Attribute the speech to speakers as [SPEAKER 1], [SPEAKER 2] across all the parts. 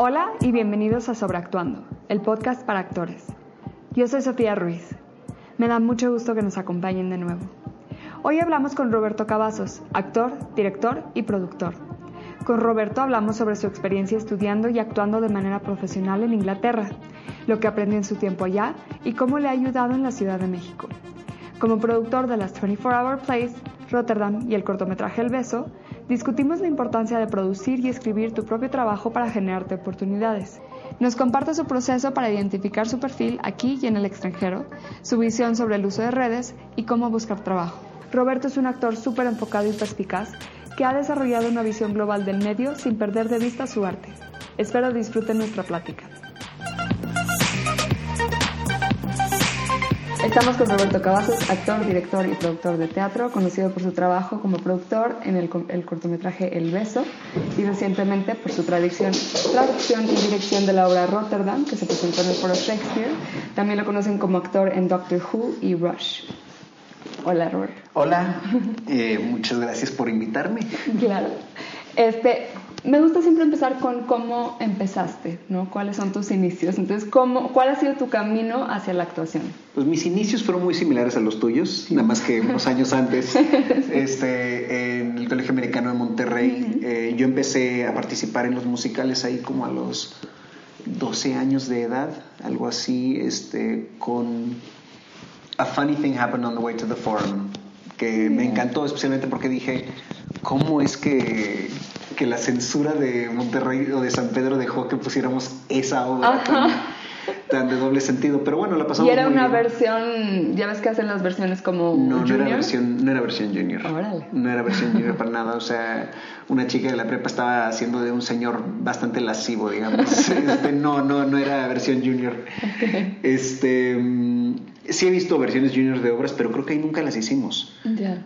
[SPEAKER 1] Hola y bienvenidos a Sobreactuando, el podcast para actores. Yo soy Sofía Ruiz. Me da mucho gusto que nos acompañen de nuevo. Hoy hablamos con Roberto Cavazos, actor, director y productor. Con Roberto hablamos sobre su experiencia estudiando y actuando de manera profesional en Inglaterra, lo que aprendió en su tiempo allá y cómo le ha ayudado en la Ciudad de México. Como productor de las 24 Hour Plays, Rotterdam y el cortometraje El Beso, discutimos la importancia de producir y escribir tu propio trabajo para generarte oportunidades. Nos comparte su proceso para identificar su perfil aquí y en el extranjero, su visión sobre el uso de redes y cómo buscar trabajo. Roberto es un actor súper enfocado y perspicaz que ha desarrollado una visión global del medio sin perder de vista su arte. Espero disfruten nuestra plática. Estamos con Roberto Cavazos, actor, director y productor de teatro, conocido por su trabajo como productor en el, cortometraje El Beso y recientemente por su traducción, traducción y dirección de la obra Rotterdam, que se presentó en el Foro Shakespeare. También lo conocen como actor en Doctor Who y Rush. Hola, Roberto.
[SPEAKER 2] Hola, eh, muchas gracias por invitarme.
[SPEAKER 1] Claro. Este, me gusta siempre empezar con cómo empezaste, ¿no? ¿Cuáles son tus inicios? Entonces, ¿cómo, ¿cuál ha sido tu camino hacia la actuación?
[SPEAKER 2] Pues mis inicios fueron muy similares a los tuyos, nada más que unos años antes, este, en el Colegio Americano de Monterrey. Eh, yo empecé a participar en los musicales ahí como a los 12 años de edad, algo así, este, con A Funny Thing Happened on the Way to the Forum, que me encantó especialmente porque dije, ¿cómo es que que la censura de Monterrey o de San Pedro dejó que pusiéramos esa obra tan, de doble sentido. Pero bueno, la pasamos.
[SPEAKER 1] Y era una versión, ya ves que hacen las versiones como.
[SPEAKER 2] No, no era versión, no era versión junior. No era versión junior para nada. O sea, una chica de la prepa estaba haciendo de un señor bastante lascivo, digamos. Este, no, no, no era versión junior. Este sí he visto versiones juniors de obras, pero creo que ahí nunca las hicimos.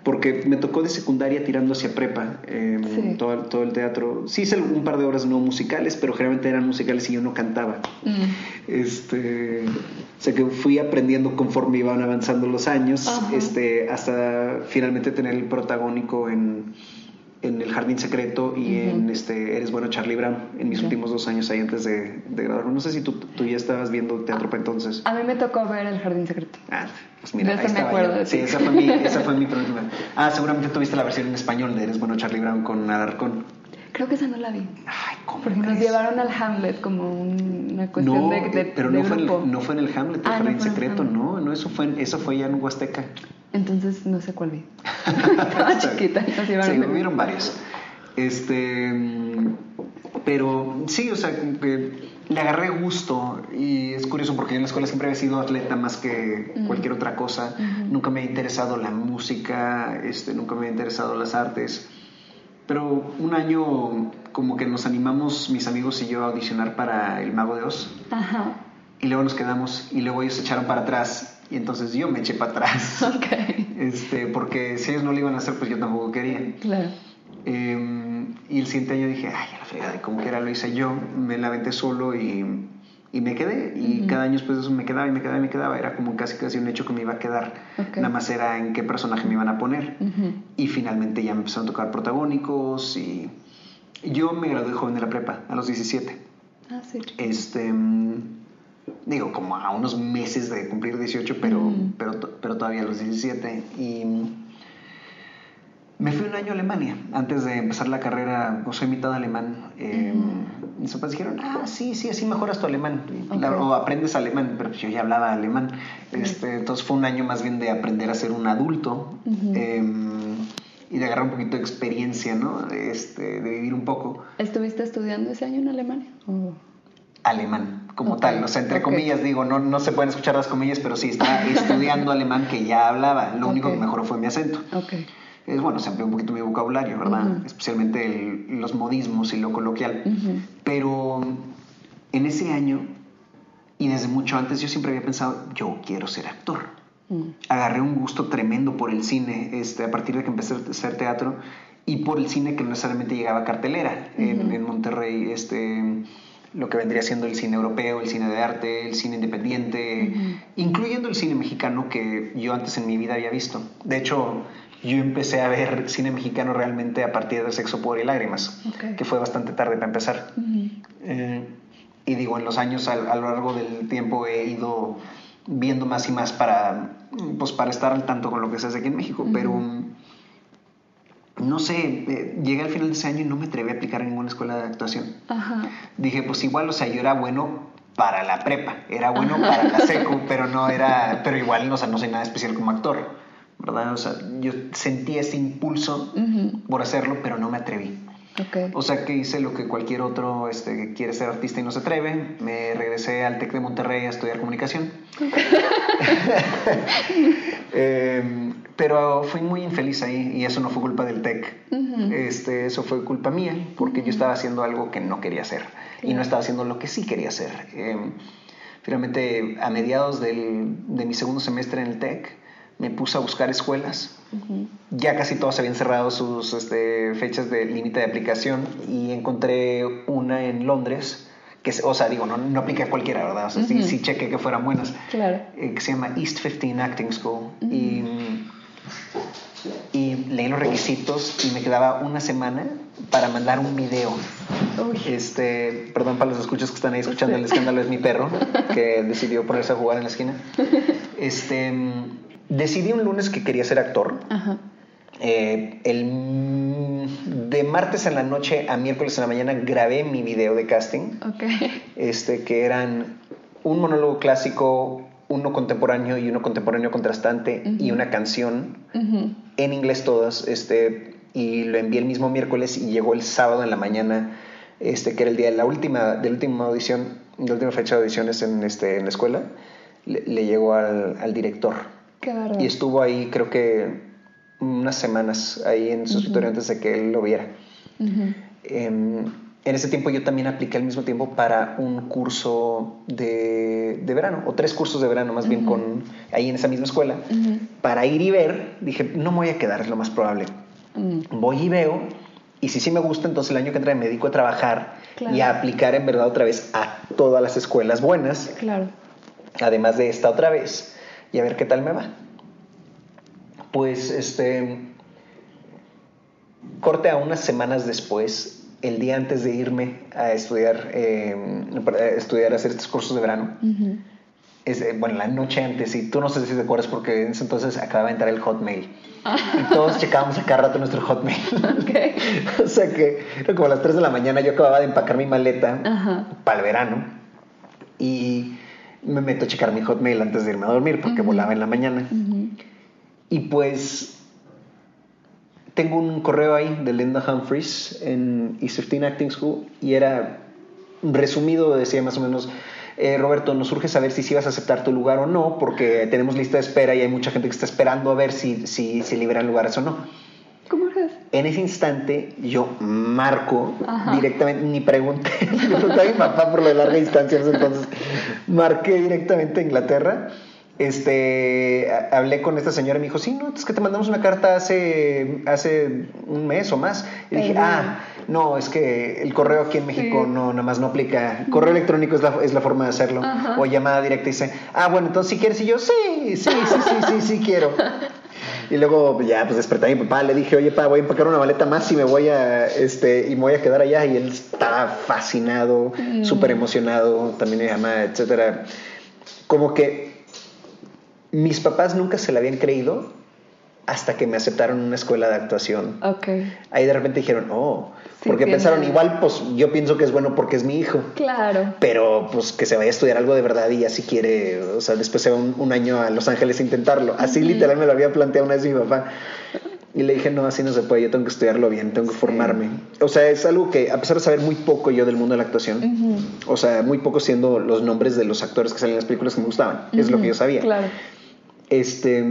[SPEAKER 2] Porque me tocó de secundaria tirando hacia prepa em, todo, todo, el teatro. Sí hice un par de obras no musicales, pero generalmente eran musicales y yo no cantaba. Mm. Este, o sea que fui aprendiendo conforme iban avanzando los años, este, hasta finalmente tener el protagónico en en El Jardín Secreto y en este Eres Bueno Charlie Brown en mis últimos dos años ahí antes de, de graduarme. No sé si tú, tú, ya estabas viendo teatro para entonces.
[SPEAKER 1] A mí me tocó ver El Jardín Secreto.
[SPEAKER 2] Ah, pues mira, ahí me acuerdo. Sí, esa fue, mi, esa fue mi próxima. Ah, seguramente tuviste la versión en español de Eres Bueno Charlie Brown con Alarcón.
[SPEAKER 1] Creo que esa no la vi. Ay, ¿cómo Porque nos llevaron al Hamlet como una cuestión de, de,
[SPEAKER 2] Pero no, Fue en el, no fue en el Hamlet, el ah, Secreto, no, no, eso fue, eso fue ya en Huasteca.
[SPEAKER 1] Entonces no sé cuál vi. Estaba chiquita.
[SPEAKER 2] Nos llevaron sí, vieron varios. Este, pero sí, o sea, le agarré gusto y es curioso porque yo en la escuela siempre había sido atleta más que cualquier otra cosa. Nunca me ha interesado la música, este, nunca me ha interesado las artes. Pero un año como que nos animamos mis amigos y yo a audicionar para El Mago de Oz. Y luego nos quedamos y luego ellos se echaron para atrás y entonces yo me eché para atrás. Este, porque si ellos no lo iban a hacer, pues yo tampoco quería. Claro. Em, y el siguiente año dije, ay, a la fregada, como que era lo hice yo, me la aventé solo y, y me quedé. Y cada año después de eso me quedaba y me quedaba y me quedaba. Era como casi casi un hecho que me iba a quedar. Nada más era en qué personaje me iban a poner. Y finalmente ya me empezaron a tocar protagónicos y yo me gradué joven de la prepa, a los 17. Ah, sí. Este, digo, como a unos meses de cumplir 18, pero, pero, pero todavía a los 17. Y me fui un año a Alemania antes de empezar la carrera, o soy mitad alemán. Eh, Mis papás dijeron, ah, sí, sí, así mejoras tu alemán. o aprendes alemán, pero yo ya hablaba alemán. Este, entonces fue un año más bien de aprender a ser un adulto em, y de agarrar un poquito de experiencia, ¿no? Este, de vivir un poco.
[SPEAKER 1] ¿Estuviste estudiando ese año en Alemania?
[SPEAKER 2] Alemán, como tal. O sea, entre comillas, digo, no, no se pueden escuchar las comillas, pero sí, estaba estudiando alemán que ya hablaba. Lo único que mejoró fue mi acento. Es bueno, se amplió un poquito mi vocabulario, ¿verdad? Especialmente los modismos y lo coloquial. Pero en ese año, y desde mucho antes, yo siempre había pensado, yo quiero ser actor. Mm. Agarré un gusto tremendo por el cine este, a partir de que empecé a hacer teatro y por el cine que no necesariamente llegaba a cartelera en, en, Monterrey. Este, lo que vendría siendo el cine europeo, el cine de arte, el cine independiente, incluyendo el cine mexicano que yo antes en mi vida había visto. De hecho, yo empecé a ver cine mexicano realmente a partir de Sexo, Poder y Lágrimas, que fue bastante tarde para empezar. Eh, y digo, en los años a, a, lo largo del tiempo he ido viendo más y más para, pues, para estar al tanto con lo que se hace aquí en México, pero no sé, eh, llegué al final de ese año y no me atreví a aplicar en ninguna escuela de actuación. Ajá. Dije, pues igual, o sea, yo era bueno para la prepa, era bueno para la seco, pero no era, pero igual, o sea, no soy nada especial como actor, ¿verdad? O sea, yo sentí ese impulso por hacerlo, pero no me atreví. Okay. O sea que hice lo que cualquier otro este, que quiere ser artista y no se atreve. Me regresé al TEC de Monterrey a estudiar comunicación. eh, pero fui muy infeliz ahí y eso no fue culpa del TEC. este, eso fue culpa mía porque yo estaba haciendo algo que no quería hacer y no estaba haciendo lo que sí quería hacer. Em, finalmente, a mediados del, de mi segundo semestre en el TEC, me puse a buscar escuelas. Ya casi todas habían cerrado sus este, fechas de límite de aplicación y encontré una en Londres que, o sea, digo, no, no apliqué a cualquiera, ¿verdad? O sea, sí, sí chequé que fueran buenas. Claro. Eh, que se llama East 15 Acting School. Y y leí los requisitos y me quedaba una semana para mandar un video. Este, perdón para los escuchos que están ahí escuchando el escándalo es mi perro que decidió ponerse a jugar en la esquina. Este, decidí un lunes que quería ser actor. Eh, el, de martes en la noche a miércoles en la mañana grabé mi video de casting. Este, que eran un monólogo clásico, uno contemporáneo y uno contemporáneo contrastante y una canción en inglés todas, este, y lo envié el mismo miércoles y llegó el sábado en la mañana, este, que era el día de la última, de la última audición, de la última fecha de audiciones en, este, en la escuela, le, llegó al, director. Y estuvo ahí creo que unas semanas ahí en su escritorio antes de que él lo viera. En ese tiempo yo también apliqué al mismo tiempo para un curso de, de verano, o tres cursos de verano más bien con ahí en esa misma escuela, para ir y ver, dije, no me voy a quedar, es lo más probable. Voy y veo, y si sí me gusta, entonces el año que entra me dedico a trabajar y a aplicar en verdad otra vez a todas las escuelas buenas, claro. además de esta otra vez, y a ver qué tal me va. Pues este, corte a unas semanas después, el día antes de irme a estudiar, eh, estudiar, hacer estos cursos de verano, es, eh, bueno, la noche antes, y tú no sé si te acuerdas porque en ese entonces acababa de entrar el Hotmail. Ah. Y todos checábamos a cada rato nuestro Hotmail. o sea que era como a las 3 de la mañana yo acababa de empacar mi maleta para el verano y me meto a checar mi Hotmail antes de irme a dormir porque volaba en la mañana. Y pues tengo un correo ahí de Linda Humphreys en East 15 Acting School y era resumido, decía más o menos, eh, Roberto, nos urge saber si sí vas a aceptar tu lugar o no, porque tenemos lista de espera y hay mucha gente que está esperando a ver si, si, si liberan lugares o no.
[SPEAKER 1] ¿Cómo es?
[SPEAKER 2] En ese instante yo marco directamente, ni pregunté, pregunté a mi papá por la larga distancia, entonces marqué directamente a Inglaterra este, hablé con esta señora y me dijo, sí, no, es que te mandamos una carta hace, hace un mes o más. Y dije, ah, no, es que el correo aquí en México no, nada más no aplica. Correo electrónico es la, es la forma de hacerlo. O llamada directa y dice, ah, bueno, entonces si quieres. Y yo, sí, sí, sí, sí, sí, sí, quiero. Y luego ya pues desperté a mi papá, le dije, oye, pa, voy a empacar una maleta más y me voy a, este, y me voy a quedar allá. Y él estaba fascinado, mm. súper emocionado, también mi mamá, etcétera. Como que mis papás nunca se la habían creído hasta que me aceptaron en una escuela de actuación. Okay. Ahí de repente dijeron, oh, porque pensaron, igual, pues yo pienso que es bueno porque es mi hijo.
[SPEAKER 1] Claro.
[SPEAKER 2] Pero pues que se vaya a estudiar algo de verdad y ya si quiere, o sea, después se va un, año a Los Ángeles a intentarlo. Así literal me lo había planteado una vez mi papá. Y le dije, no, así no se puede, yo tengo que estudiarlo bien, tengo que formarme. O sea, es algo que, a pesar de saber muy poco yo del mundo de la actuación, o sea, muy poco siendo los nombres de los actores que salen en las películas que me gustaban, es lo que yo sabía. Claro este,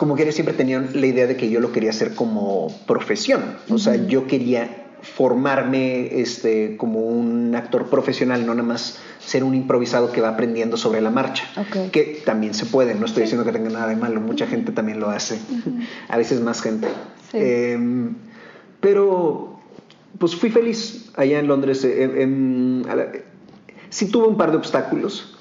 [SPEAKER 2] como que siempre tenía la idea de que yo lo quería hacer como profesión. O sea, yo quería formarme este, como un actor profesional, no nada más ser un improvisado que va aprendiendo sobre la marcha, que también se puede, no estoy diciendo que tenga nada de malo, mucha gente también lo hace, a veces más gente. Em, pero pues fui feliz allá en Londres. Eh, sí tuve un par de obstáculos,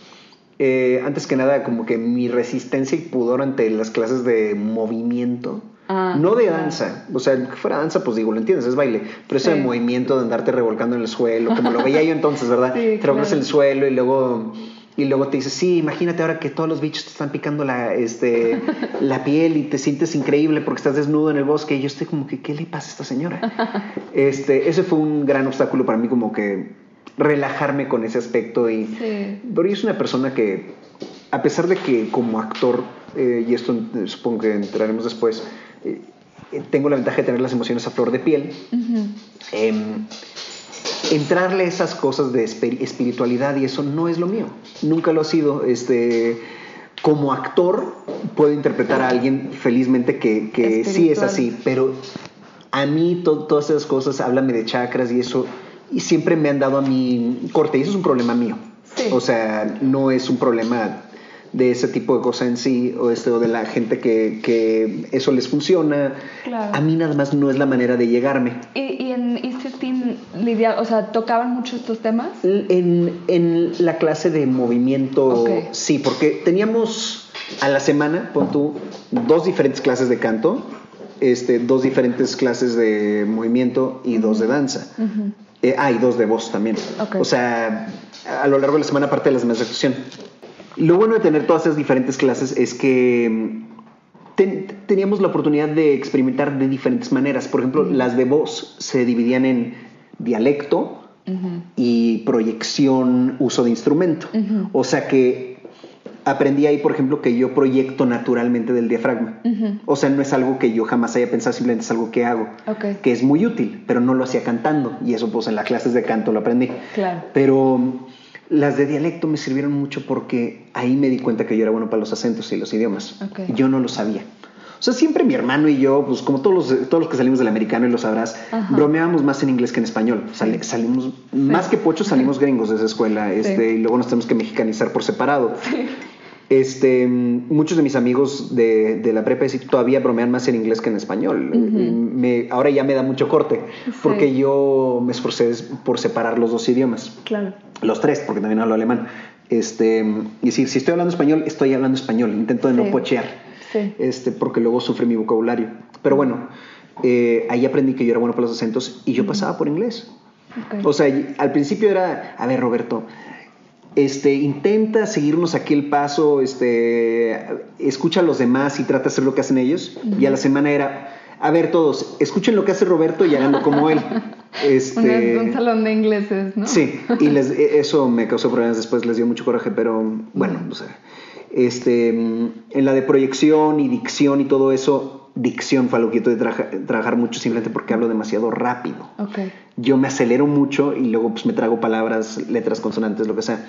[SPEAKER 2] eh, antes que nada, como que mi resistencia y pudor ante las clases de movimiento
[SPEAKER 1] Ah,
[SPEAKER 2] no de danza. O sea, que fuera danza, pues digo, lo entiendes, es baile. Pero ese
[SPEAKER 1] Sí.
[SPEAKER 2] movimiento de andarte revolcando en el suelo, como lo veía yo entonces, ¿verdad?
[SPEAKER 1] Sí,
[SPEAKER 2] te
[SPEAKER 1] claro.
[SPEAKER 2] en el suelo y luego... Y luego te dices, sí, imagínate ahora que todos los bichos te están picando la, este, la piel y te sientes increíble porque estás desnudo en el bosque. Y yo estoy como que, ¿qué le pasa a esta señora? Este, ese fue un gran obstáculo para mí, como que relajarme con ese aspecto. Y,
[SPEAKER 1] Sí.
[SPEAKER 2] soy una persona que, a pesar de que como actor, eh, y esto supongo que entraremos después, eh, eh, tengo la ventaja de tener las emociones a flor de piel,
[SPEAKER 1] Ujú.
[SPEAKER 2] em, entrarle a esas cosas de espi- espiritualidad y eso no es lo mío. Nunca lo ha sido. Este, como actor puedo interpretar a alguien felizmente que, que sí es así, pero a mí to- todas esas cosas, háblame de chakras y eso, y siempre me han dado a mí corte, y eso es un problema mío.
[SPEAKER 1] Sí.
[SPEAKER 2] O sea, no es un problema de ese tipo de cosas en sí, o, este, o de la gente que, que eso les funciona.
[SPEAKER 1] Claro.
[SPEAKER 2] A mí nada más no es la manera de llegarme.
[SPEAKER 1] ¿Y, y en Easter Team o sea, tocaban mucho estos temas?
[SPEAKER 2] En, en la clase de movimiento,
[SPEAKER 1] Ok.
[SPEAKER 2] sí, porque teníamos a la semana, pon tú, dos diferentes clases de canto, este, dos diferentes clases de movimiento y dos de danza.
[SPEAKER 1] Ujú.
[SPEAKER 2] Eh, ah, y dos de voz también.
[SPEAKER 1] Ok.
[SPEAKER 2] O sea, a lo largo de la semana, aparte de las demás de actuación. Lo bueno de tener todas esas diferentes clases es que mm, ten- teníamos la oportunidad de experimentar de diferentes maneras. Por ejemplo, las de voz se dividían en dialecto y proyección, uso de instrumento. O sea que aprendí ahí, por ejemplo, que yo proyecto naturalmente del diafragma. O sea, no es algo que yo jamás haya pensado, simplemente es algo que hago que es muy útil, pero no lo hacía cantando. Y eso pues en las clases de canto lo aprendí.
[SPEAKER 1] Claro.
[SPEAKER 2] Pero mm, las de dialecto me sirvieron mucho porque ahí me di cuenta que yo era bueno para los acentos y los idiomas. Yo no lo sabía. O sea, siempre mi hermano y yo, pues como todos los, todos los que salimos del americano y lo sabrás,
[SPEAKER 1] Ajá.
[SPEAKER 2] bromeábamos más en inglés que en español. Salimos, más que pochos, salimos gringos de esa escuela. Este, Y luego nos tenemos que mexicanizar por separado. Este, muchos de mis amigos de, de la prepa sí, todavía bromean más en inglés que en español. Me- ahora ya me da mucho corte, porque yo me esforcé por separar los dos idiomas.
[SPEAKER 1] Claro.
[SPEAKER 2] Los tres, porque también hablo alemán. Este, y decir, si estoy hablando español, estoy hablando español. Intento de no pochear,
[SPEAKER 1] Sí.
[SPEAKER 2] este, porque luego sufre mi vocabulario. Pero bueno, eh, ahí aprendí que yo era bueno para los acentos y yo pasaba por inglés. O sea, al principio era, a ver, Roberto, este, intenta seguirnos aquí el paso, este, escucha a los demás y trata de hacer lo que hacen ellos. Y a la semana era, a ver todos, escuchen lo que hace Roberto y háganlo como él. Este,
[SPEAKER 1] Un, un salón de ingleses, ¿no?
[SPEAKER 2] Sí, y les- e- eso me causó problemas después, les dio mucho coraje, pero bueno, o sea, este, en la de proyección y dicción y todo eso, dicción fue algo que yo tuve que traja- trabajar mucho simplemente porque hablo demasiado rápido. Yo me acelero mucho y luego pues me trago palabras, letras, consonantes, lo que sea.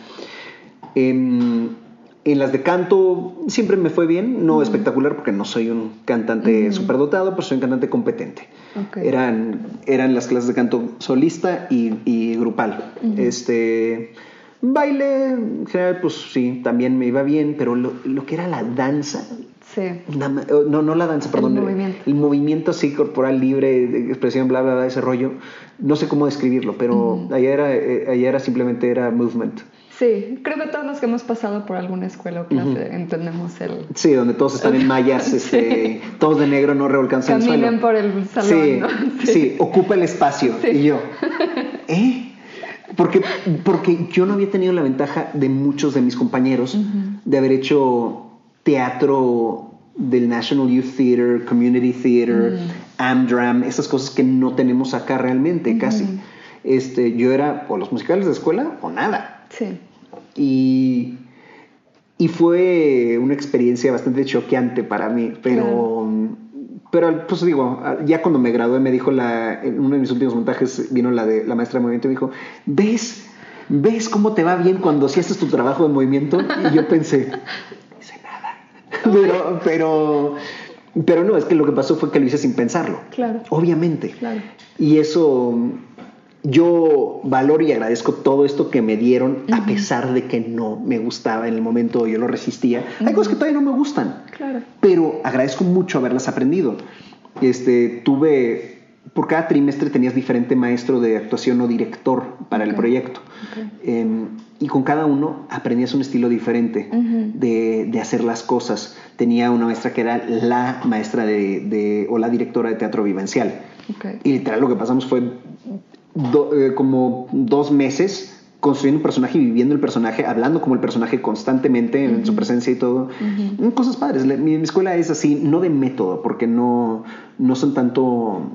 [SPEAKER 2] En, en las de canto siempre me fue bien, no espectacular porque no soy un cantante superdotado, pero soy un cantante competente. Eran, eran las clases de canto solista y, y grupal. Este baile pues sí, también me iba bien, pero lo, lo que era la danza,
[SPEAKER 1] Sí.
[SPEAKER 2] oh, no, no la danza, perdón.
[SPEAKER 1] movimiento.
[SPEAKER 2] el movimiento así corporal libre, expresión, bla, bla, bla, ese rollo. No sé cómo describirlo, pero allá, era, eh, allá era simplemente era movement.
[SPEAKER 1] Sí, creo que todos los que hemos pasado por alguna escuela o clase entendemos el...
[SPEAKER 2] Sí, donde todos están en mallas, este, todos de negro, no revolcándose en el suelo.
[SPEAKER 1] Caminen por el salón,
[SPEAKER 2] Sí,
[SPEAKER 1] ¿no?
[SPEAKER 2] sí, ocupa el espacio.
[SPEAKER 1] Sí.
[SPEAKER 2] Y yo, ¿eh? Porque, porque yo no había tenido la ventaja de muchos de mis compañeros de haber hecho teatro del National Youth Theater, Community Theater, Amdram, esas cosas que no tenemos acá realmente, casi. Este, yo era o los musicales de escuela o nada.
[SPEAKER 1] Sí.
[SPEAKER 2] Y, y fue una experiencia bastante choqueante para mí, pero, pero pues digo, ya cuando me gradué me dijo la, en uno de mis últimos montajes vino la de la maestra de movimiento y me dijo, ¿ves? ¿Ves cómo te va bien cuando si haces tu trabajo de movimiento? Y yo pensé, no hice nada. Pero, pero, pero no, es que lo que pasó fue que lo hice sin pensarlo.
[SPEAKER 1] Claro.
[SPEAKER 2] Obviamente.
[SPEAKER 1] Claro.
[SPEAKER 2] Y eso, yo valoro y agradezco todo esto que me dieron, a pesar de que no me gustaba en el momento, yo lo resistía. Hay cosas que todavía no me gustan,
[SPEAKER 1] Claro.
[SPEAKER 2] pero agradezco mucho haberlas aprendido. Este, tuve, por cada trimestre tenías diferente maestro de actuación o director para el proyecto. Em, y con cada uno aprendías un estilo diferente de, de, hacer las cosas. Tenía una maestra que era la maestra de, de o la directora de teatro vivencial. Y literal lo que pasamos fue eh, como dos meses construyendo un personaje y viviendo el personaje, hablando como el personaje constantemente en su presencia y todo. Cosas padres. Mi, escuela es así, no de método, porque no, no son tanto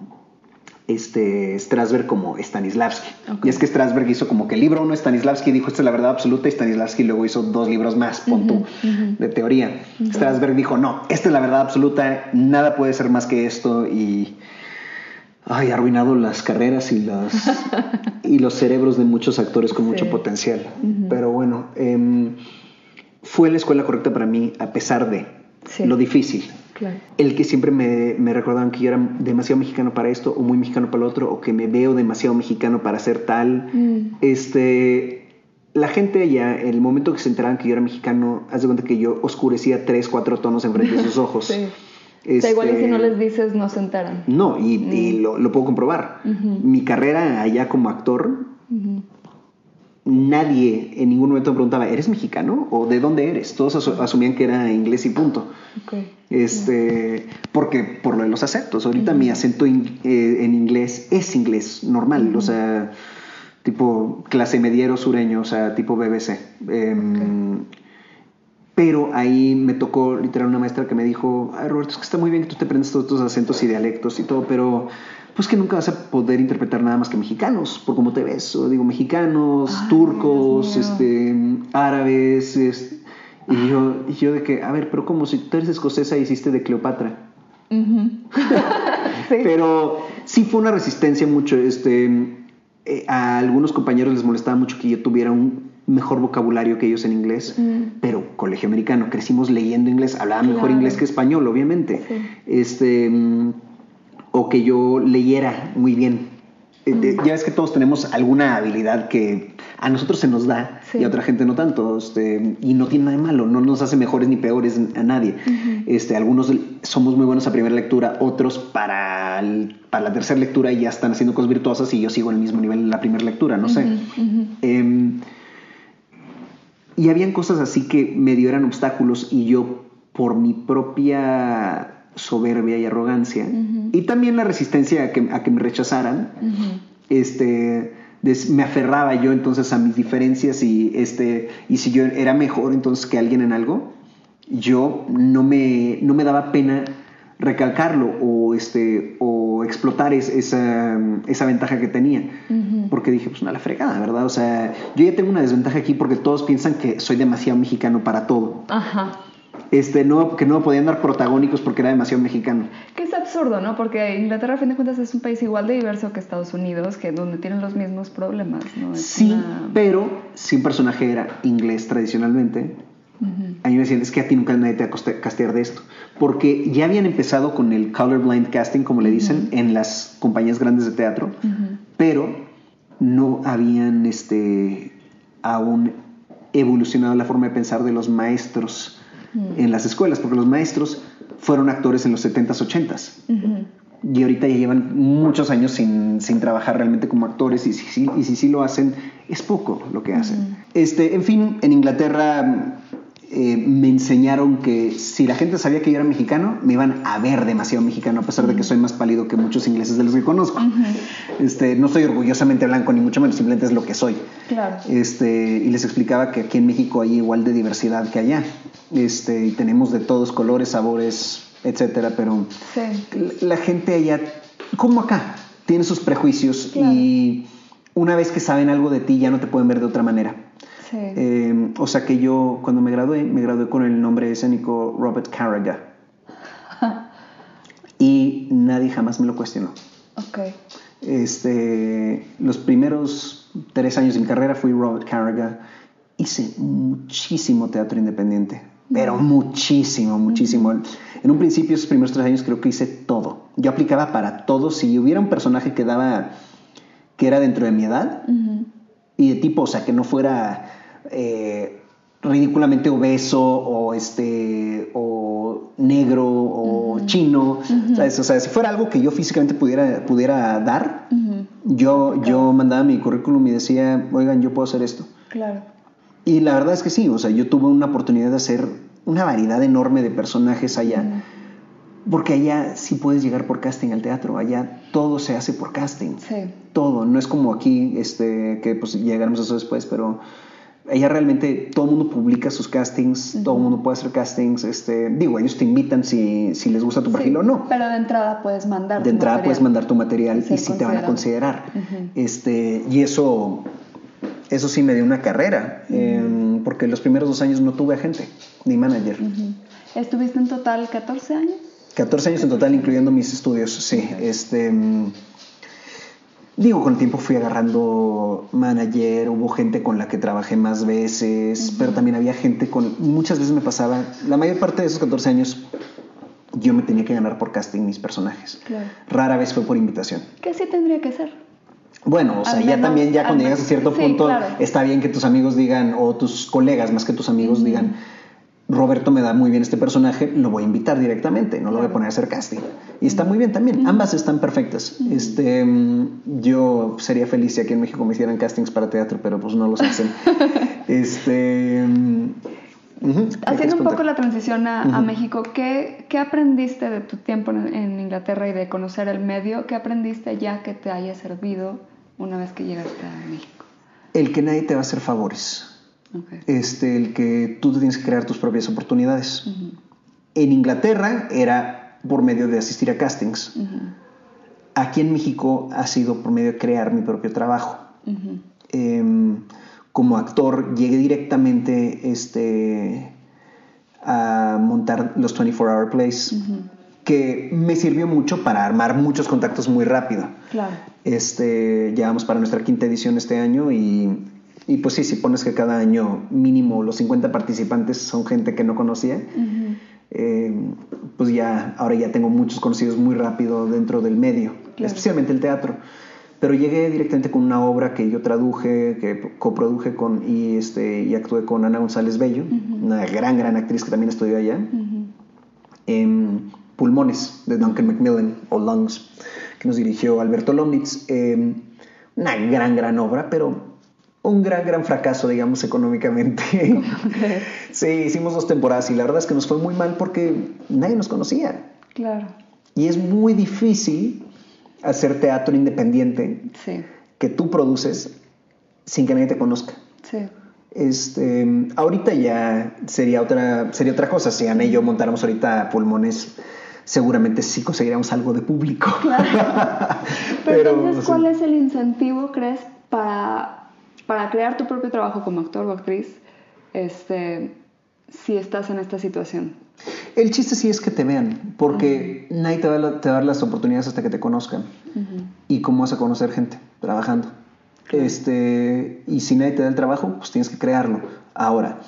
[SPEAKER 2] este Strasberg como Stanislavski. Y es que Strasberg hizo como que el libro uno, Stanislavski dijo esta es la verdad absoluta y Stanislavski luego hizo dos libros más, punto, de teoría. Strasberg dijo, no, esta es la verdad absoluta, nada puede ser más que esto y ay, arruinado las carreras y, las, y los cerebros de muchos actores con mucho potencial. Pero bueno, em, fue la escuela correcta para mí a pesar de lo difícil. El que siempre me, me, recordaban que yo era demasiado mexicano para esto o muy mexicano para lo otro o que me veo demasiado mexicano para ser tal. Mm. Este, la gente allá, en el momento que se enteraban que yo era mexicano, haz de cuenta que yo oscurecía tres, cuatro tonos enfrente de sus ojos. sí
[SPEAKER 1] igual y si no este, les dices, no se enteran.
[SPEAKER 2] No, y, mm. lo, puedo comprobar. Mi carrera allá como actor, nadie en ningún momento me preguntaba, ¿eres mexicano? ¿O de dónde eres? Todos asumían que era inglés y punto. Este, porque por lo de los acentos. Ahorita mi acento eh, en inglés es inglés normal, o sea, tipo clase mediero sureño, o sea, tipo BBC. Em, pero ahí me tocó literal una maestra que me dijo, Ay, Roberto, es que está muy bien que tú te aprendes todos tus acentos y dialectos y todo, pero pues que nunca vas a poder interpretar nada más que mexicanos, por cómo te ves. O digo, mexicanos, turcos, este, árabes. y, yo, y yo de que, a ver, pero como si tú eres escocesa y hiciste de Cleopatra. Pero sí fue una resistencia mucho. Este, eh, a algunos compañeros les molestaba mucho que yo tuviera un mejor vocabulario que ellos en inglés, mm. pero colegio americano, crecimos leyendo inglés, hablaba mejor inglés que español, obviamente. Este, mm, o que yo leyera muy bien. Eh, mm. Ya ves que todos tenemos alguna habilidad que a nosotros se nos da y a otra gente no tanto. Este, y no tiene nada de malo, no nos hace mejores ni peores a nadie. este, algunos somos muy buenos a primera lectura, otros para, para la tercera lectura ya están haciendo cosas virtuosas y yo sigo en el mismo nivel en la primera lectura, no sé. Em, y habían cosas así que medio eran obstáculos y yo por mi propia soberbia y arrogancia y también la resistencia a que, a que me rechazaran, este, me aferraba yo entonces a mis diferencias y, este, y si yo era mejor entonces que alguien en algo, yo no me, no me daba pena recalcarlo o, este, o explotar esa, esa, ventaja que tenía. Porque dije, pues una la fregada, ¿verdad? O sea, yo ya tengo una desventaja aquí porque todos piensan que soy demasiado mexicano para todo. Ajá. Este, no, que no podían dar protagónicos porque era demasiado mexicano.
[SPEAKER 1] Que es absurdo, ¿no? Porque Inglaterra, a fin de cuentas, es un país igual de diverso que Estados Unidos, que donde tienen los mismos problemas, ¿no?
[SPEAKER 2] sí, pero si un personaje era inglés tradicionalmente, a mí me decían, es que a ti nunca nadie te va a castear de esto. Porque ya habían empezado con el colorblind casting, como le dicen, en las compañías grandes de teatro, pero no habían este, aún evolucionado la forma de pensar de los maestros en las escuelas, porque los maestros fueron actores en los 70s, 80s. Y ahorita ya llevan muchos años sin, sin trabajar realmente como actores y si, y si sí lo hacen, es poco lo que hacen. este, en fin, en Inglaterra eh, me enseñaron que si la gente sabía que yo era mexicano, me iban a ver demasiado mexicano, a pesar de que soy más pálido que muchos ingleses de los que conozco. este, no soy orgullosamente blanco, ni mucho menos, simplemente es lo que soy. Claro. Este, y les explicaba que aquí en México hay igual de diversidad que allá. Este, y tenemos de todos colores, sabores, etcétera, pero la gente allá, como acá, tiene sus prejuicios y una vez que saben algo de ti ya no te pueden ver de otra manera. O sea que yo cuando me gradué, me gradué con el nombre escénico Robert Carraga. y nadie jamás me lo cuestionó. Okay. Este, los primeros tres años de mi carrera fui Robert Carraga. Hice muchísimo teatro independiente, pero muchísimo, muchísimo. En un principio, esos primeros tres años creo que hice todo. Yo aplicaba para todo. Si hubiera un personaje que daba, que era dentro de mi edad, y de tipo, o sea, que no fuera eh, ridículamente obeso o este o negro o chino o sea si fuera algo que yo físicamente pudiera pudiera dar yo yo mandaba mi currículum y decía oigan yo puedo hacer esto claro. Y la verdad es que sí, o sea, yo tuve una oportunidad de hacer una variedad enorme de personajes allá. Porque allá sí puedes llegar por casting al teatro, allá todo se hace por casting.
[SPEAKER 1] Sí.
[SPEAKER 2] Todo, no es como aquí, este, que pues llegaremos a eso después, pero ella realmente todo el mundo publica sus castings, todo el mundo puede hacer castings, este, digo, ellos te invitan si, si les gusta tu perfil o no.
[SPEAKER 1] Pero de entrada puedes mandar.
[SPEAKER 2] De entrada puedes mandar tu material y sí te van a considerar. Este, y eso, eso sí me dio una carrera, em, porque los primeros dos años no tuve agente ni manager.
[SPEAKER 1] ¿Estuviste en total 14 años?
[SPEAKER 2] 14 años en total, incluyendo mis estudios, sí. Este, Digo, con el tiempo fui agarrando manager, hubo gente con la que trabajé más veces, pero también había gente con... Muchas veces me pasaba, la mayor parte de esos 14 años yo me tenía que ganar por casting mis personajes. Rara vez fue por invitación.
[SPEAKER 1] ¿Qué sí tendría que ser?
[SPEAKER 2] Bueno, o sea, ya también, ya cuando llegas a cierto punto, está bien que tus amigos digan, o tus colegas más que tus amigos digan, Roberto me da muy bien este personaje, lo voy a invitar directamente, no lo voy a poner a hacer casting. Y está muy bien también, ambas están perfectas. Este, yo sería feliz si aquí en México me hicieran castings para teatro, pero pues no los hacen. este,
[SPEAKER 1] Haciendo un poco la transición a, México, ¿qué, ¿qué, aprendiste de tu tiempo en, Inglaterra y de conocer el medio? ¿Qué aprendiste ya que te haya servido una vez que llegaste a México?
[SPEAKER 2] El que nadie te va a hacer favores este, el que tú tienes que crear tus propias oportunidades. En Inglaterra era por medio de asistir a castings. Aquí en México ha sido por medio de crear mi propio trabajo. Em, como actor llegué directamente este, a montar los 24 Hour Plays, que me sirvió mucho para armar muchos contactos muy rápido.
[SPEAKER 1] Claro.
[SPEAKER 2] Este, llevamos para nuestra quinta edición este año y y pues sí, si pones que cada año mínimo los 50 participantes son gente que no conocía, eh, pues ya, ahora ya tengo muchos conocidos muy rápido dentro del medio, especialmente el teatro. Pero llegué directamente con una obra que yo traduje, que coproduje con, y, este, y actué con Ana González Bello, una gran, gran actriz que también estudió allá, en Pulmones, de Duncan Macmillan, o Lungs, que nos dirigió Alberto Lomnitz. Eh, una gran, gran obra, pero un gran, gran fracaso, digamos, económicamente. sí, hicimos dos temporadas y la verdad es que nos fue muy mal porque nadie nos conocía.
[SPEAKER 1] Claro.
[SPEAKER 2] Y es muy difícil hacer teatro independiente que tú produces sin que nadie te conozca.
[SPEAKER 1] Sí.
[SPEAKER 2] Este, ahorita ya sería otra, sería otra cosa. Si Ana y yo montáramos ahorita pulmones, seguramente sí conseguiríamos algo de público.
[SPEAKER 1] Claro. Pero, entonces, ¿cuál es el incentivo, crees, para para crear tu propio trabajo como actor o actriz, este, si estás en esta situación.
[SPEAKER 2] El chiste sí es que te vean, porque nadie te va, a, dar las oportunidades hasta que te conozcan. ¿Y cómo vas a conocer gente? Trabajando. Este, y si nadie te da el trabajo, pues tienes que crearlo. Ahora,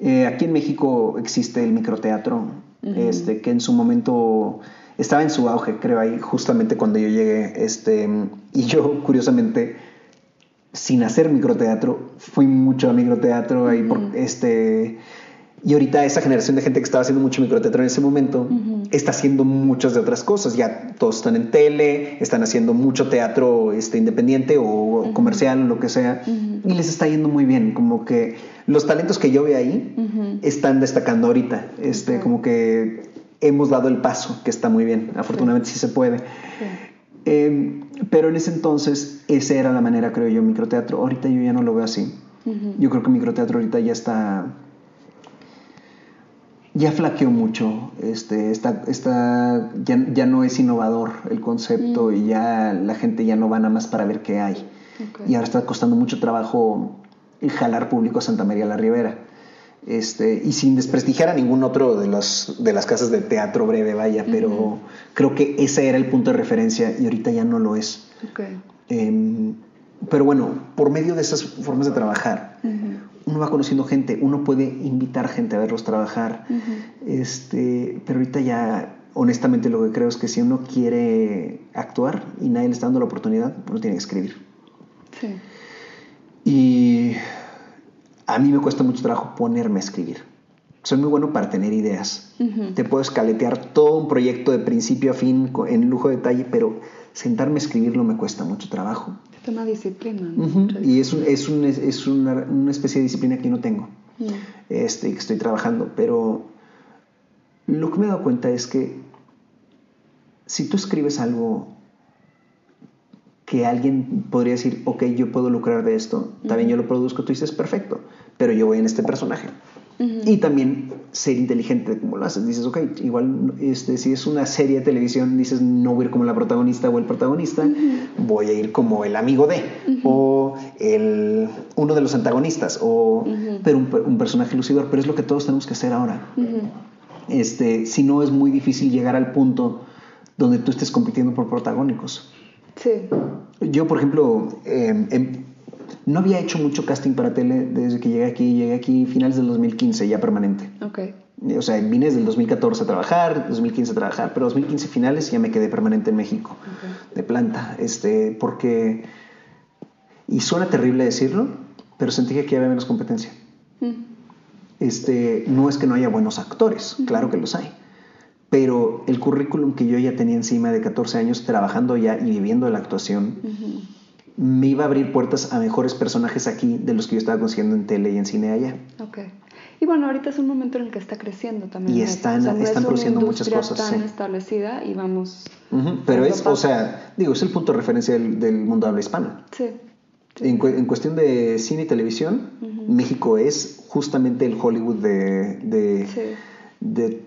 [SPEAKER 2] eh, aquí en México existe el microteatro, este, que en su momento estaba en su auge, creo, ahí justamente cuando yo llegué. Este, y yo, curiosamente, sin hacer microteatro, fui mucho a microteatro ahí por este y ahorita esa generación de gente que estaba haciendo mucho microteatro en ese momento está haciendo muchas de otras cosas. Ya todos están en tele, están haciendo mucho teatro este, independiente o comercial o lo que sea. Y les está yendo muy bien. Como que los talentos que yo veo ahí están destacando ahorita. Este, Como que hemos dado el paso, que está muy bien. Afortunadamente sí, se puede. Em, pero en ese entonces, esa era la manera, creo yo, microteatro. Ahorita yo ya no lo veo así. Yo creo que microteatro ahorita ya está. Ya flaqueó mucho. Este, está, está, ya, ya no es innovador el concepto y ya la gente ya no va nada más para ver qué hay. Y ahora está costando mucho trabajo jalar público a Santa María la Ribera. Este, y sin desprestigiar a ningún otro de, los, de las casas de teatro breve, vaya, pero creo que ese era el punto de referencia y ahorita ya no lo es. Em, pero bueno, por medio de esas formas de trabajar, uno va conociendo gente, uno puede invitar gente a verlos trabajar, este, pero ahorita ya, honestamente, lo que creo es que si uno quiere actuar y nadie le está dando la oportunidad, uno tiene que escribir.
[SPEAKER 1] Sí.
[SPEAKER 2] Y a mí me cuesta mucho trabajo ponerme a escribir. Soy muy bueno para tener ideas. Te puedo escaletear todo un proyecto de principio a fin en lujo de detalle, pero sentarme a escribirlo me cuesta mucho trabajo.
[SPEAKER 1] Es una disciplina.
[SPEAKER 2] Y es, un- es, un- es una, una especie de disciplina que yo no tengo,
[SPEAKER 1] Mm.
[SPEAKER 2] este, que estoy trabajando, pero lo que me he dado cuenta es que si tú escribes algo que alguien podría decir, ok, yo puedo lucrar de esto, también yo lo produzco, tú dices, perfecto, pero yo voy en este personaje. Y también ser inteligente de cómo lo haces. Dices, ok, igual este, si es una serie de televisión, dices, no voy a ir como la protagonista o el protagonista, voy a ir como el amigo de, o el, uno de los antagonistas, o, pero un, per- un personaje lucidor. Pero es lo que todos tenemos que hacer ahora. Este, si no, es muy difícil llegar al punto donde tú estés compitiendo por protagónicos.
[SPEAKER 1] Sí.
[SPEAKER 2] Yo, por ejemplo, eh, em- no había hecho mucho casting para tele desde que llegué aquí. Llegué aquí finales del 2015, ya permanente.
[SPEAKER 1] Ok.
[SPEAKER 2] O sea, vine desde el 2014 a trabajar, 2015 a trabajar, pero 2015 finales ya me quedé permanente en México, de planta, este, porque, y suena terrible decirlo, pero sentí que aquí había menos competencia.
[SPEAKER 1] Mm.
[SPEAKER 2] Este, no es que no haya buenos actores, claro que los hay, pero el currículum que yo ya tenía encima de 14 años trabajando ya y viviendo de la actuación. Me iba a abrir puertas a mejores personajes aquí de los que yo estaba consiguiendo en tele y en cine allá.
[SPEAKER 1] Ok. Y bueno, ahorita es un momento en el que está creciendo también.
[SPEAKER 2] Y están-
[SPEAKER 1] no
[SPEAKER 2] están
[SPEAKER 1] es
[SPEAKER 2] produciendo muchas cosas,
[SPEAKER 1] tan
[SPEAKER 2] sí.
[SPEAKER 1] establecida y vamos.
[SPEAKER 2] Pero es, o sea, digo, es el punto de referencia del, del mundo habla hispano.
[SPEAKER 1] Sí. sí.
[SPEAKER 2] En, cu- en cuestión de cine y televisión. México es justamente el Hollywood de, de,
[SPEAKER 1] Sí.
[SPEAKER 2] de,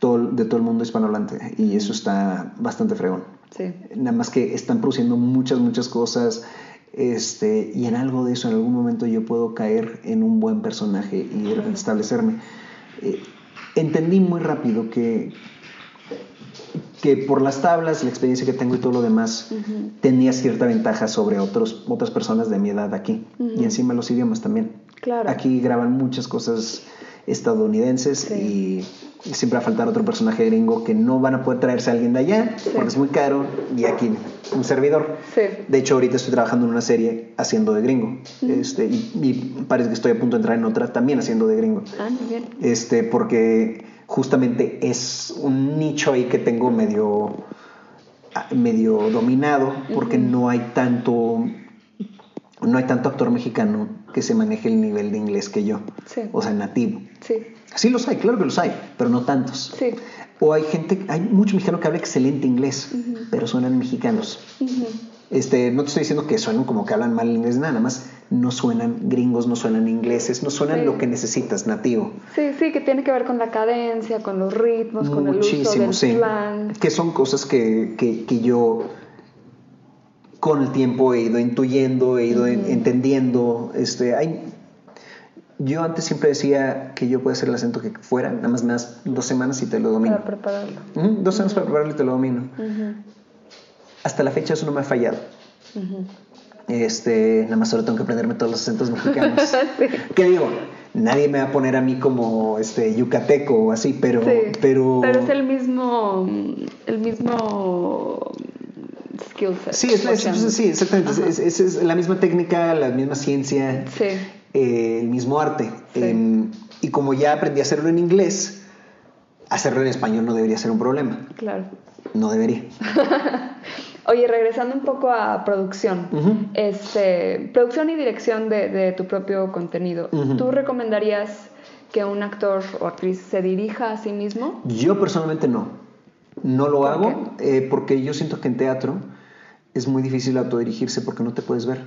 [SPEAKER 2] todo, de todo el mundo hispanohablante. Y eso está bastante fregón.
[SPEAKER 1] Sí.
[SPEAKER 2] Nada más que están produciendo muchas, muchas cosas. Este, y en algo de eso, en algún momento yo puedo caer en un buen personaje y de repente establecerme. Eh, entendí muy rápido que, que por las tablas, la experiencia que tengo y todo lo demás, tenía cierta ventaja sobre otros, otras personas de mi edad aquí. Y encima los idiomas también.
[SPEAKER 1] Claro.
[SPEAKER 2] Aquí graban muchas cosas estadounidenses
[SPEAKER 1] Sí.
[SPEAKER 2] y, siempre va a faltar otro personaje gringo que no van a poder traerse a alguien de allá
[SPEAKER 1] Sí.
[SPEAKER 2] porque es muy caro y aquí un servidor.
[SPEAKER 1] Sí.
[SPEAKER 2] De hecho, ahorita estoy trabajando en una serie haciendo de gringo. este, y, y parece que estoy a punto de entrar en otra también haciendo de gringo.
[SPEAKER 1] Ah, bien.
[SPEAKER 2] Este, porque justamente es un nicho ahí que tengo medio, medio dominado, porque no hay tanto, no hay tanto actor mexicano que se maneje el nivel de inglés que yo,
[SPEAKER 1] Sí.
[SPEAKER 2] o sea, nativo.
[SPEAKER 1] Sí.
[SPEAKER 2] Sí los hay, claro que los hay, pero no tantos.
[SPEAKER 1] Sí.
[SPEAKER 2] O hay gente, hay mucho mexicano que habla excelente inglés, pero suenan mexicanos. Este, no te estoy diciendo que suenan como que hablan mal inglés, nada más no suenan gringos, no suenan ingleses, no suenan
[SPEAKER 1] Sí.
[SPEAKER 2] lo que necesitas, nativo.
[SPEAKER 1] Sí, sí, que tiene que ver con la cadencia, con los ritmos, con el uso
[SPEAKER 2] Muchísimo,
[SPEAKER 1] del
[SPEAKER 2] sí.
[SPEAKER 1] slang.
[SPEAKER 2] Que son cosas que, que- que yo con el tiempo he ido intuyendo, he ido en- entendiendo. Este, hay, yo antes siempre decía que yo podía hacer el acento que fuera, nada más me das dos semanas y te lo domino.
[SPEAKER 1] Para prepararlo.
[SPEAKER 2] Dos semanas para prepararlo y te lo domino. Hasta la fecha eso no me ha fallado. Este, nada más solo tengo que aprenderme todos los acentos mexicanos.
[SPEAKER 1] Sí.
[SPEAKER 2] ¿Qué digo? Nadie me va a poner a mí como este yucateco o así, pero,
[SPEAKER 1] Sí,
[SPEAKER 2] pero,
[SPEAKER 1] es el mismo, el mismo skill set.
[SPEAKER 2] sí, es, es- sí, exactamente. Es- es la misma técnica, la misma ciencia,
[SPEAKER 1] Sí,
[SPEAKER 2] eh, el mismo arte.
[SPEAKER 1] Sí.
[SPEAKER 2] Em, y como ya aprendí a hacerlo en inglés, hacerlo en español no debería ser un problema.
[SPEAKER 1] claro.
[SPEAKER 2] No debería.
[SPEAKER 1] Oye, regresando un poco a producción, este, producción y dirección de, de tu propio contenido. ¿tú recomendarías que un actor o actriz se dirija a sí mismo?
[SPEAKER 2] Yo personalmente no. No lo
[SPEAKER 1] ¿Por
[SPEAKER 2] hago eh, porque yo siento que en teatro es muy difícil autodirigirse porque no te puedes ver.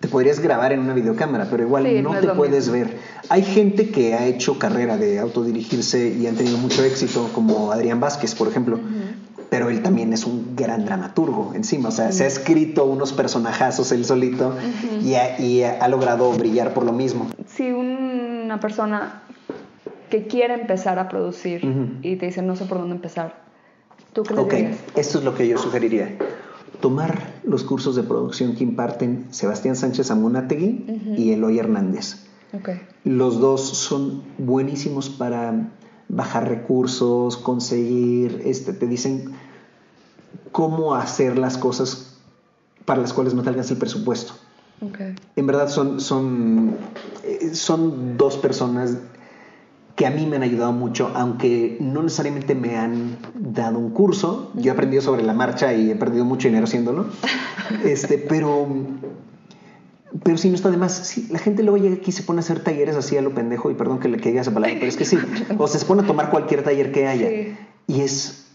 [SPEAKER 2] Te podrías grabar en una videocámara, pero igual
[SPEAKER 1] Sí,
[SPEAKER 2] no, te puedes
[SPEAKER 1] mismo.
[SPEAKER 2] ver. Hay gente que ha hecho carrera de autodirigirse y han tenido mucho éxito, como Adrián Vázquez, por ejemplo. Pero él también es un gran dramaturgo encima. O sea, se ha escrito unos personajazos él solito y, ha, y ha logrado brillar por lo mismo.
[SPEAKER 1] Si una persona que quiere empezar a producir y te dice no sé por dónde empezar, ¿tú qué le
[SPEAKER 2] Ok,
[SPEAKER 1] dirías?
[SPEAKER 2] esto es lo que yo sugeriría. Tomar los cursos de producción que imparten Sebastián Sánchez Amunategui y Eloy Hernández. Los dos son buenísimos para bajar recursos, conseguir, este, te dicen cómo hacer las cosas para las cuales no te alcanza el presupuesto. En verdad son, son, eh, son dos personas que a mí me han ayudado mucho, aunque no necesariamente me han dado un curso. Yo he aprendido sobre la marcha y he perdido mucho dinero haciéndolo. Este, pero pero si no está de más. Sí, la gente luego llega aquí y se pone a hacer talleres así a lo pendejo, y perdón que le que diga esa palabra, pero es que sí. O se pone a tomar cualquier taller que haya. Y es.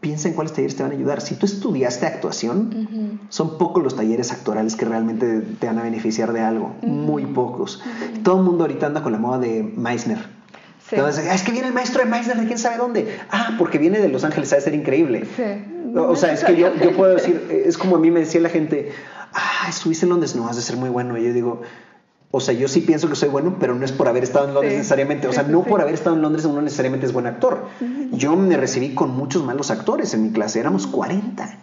[SPEAKER 2] Piensa en cuáles talleres te van a ayudar. Si tú estudiaste actuación, son pocos los talleres actorales que realmente te van a beneficiar de algo. Muy pocos. Todo el mundo ahorita anda con la moda de Meissner. Entonces, ah, es que viene el maestro de Meissner de quién sabe dónde. Ah, porque viene de Los Ángeles, ha de ser increíble. O sea, es que yo, yo puedo decir, es como a mí me decía la gente, ah, estuviste en Londres, no vas a ser muy bueno. Y yo digo, o sea, yo sí pienso que soy bueno, pero no es por haber estado en Londres necesariamente. O sea, no por haber estado en Londres uno necesariamente es buen actor. Yo me recibí con muchos malos actores en mi clase, éramos 40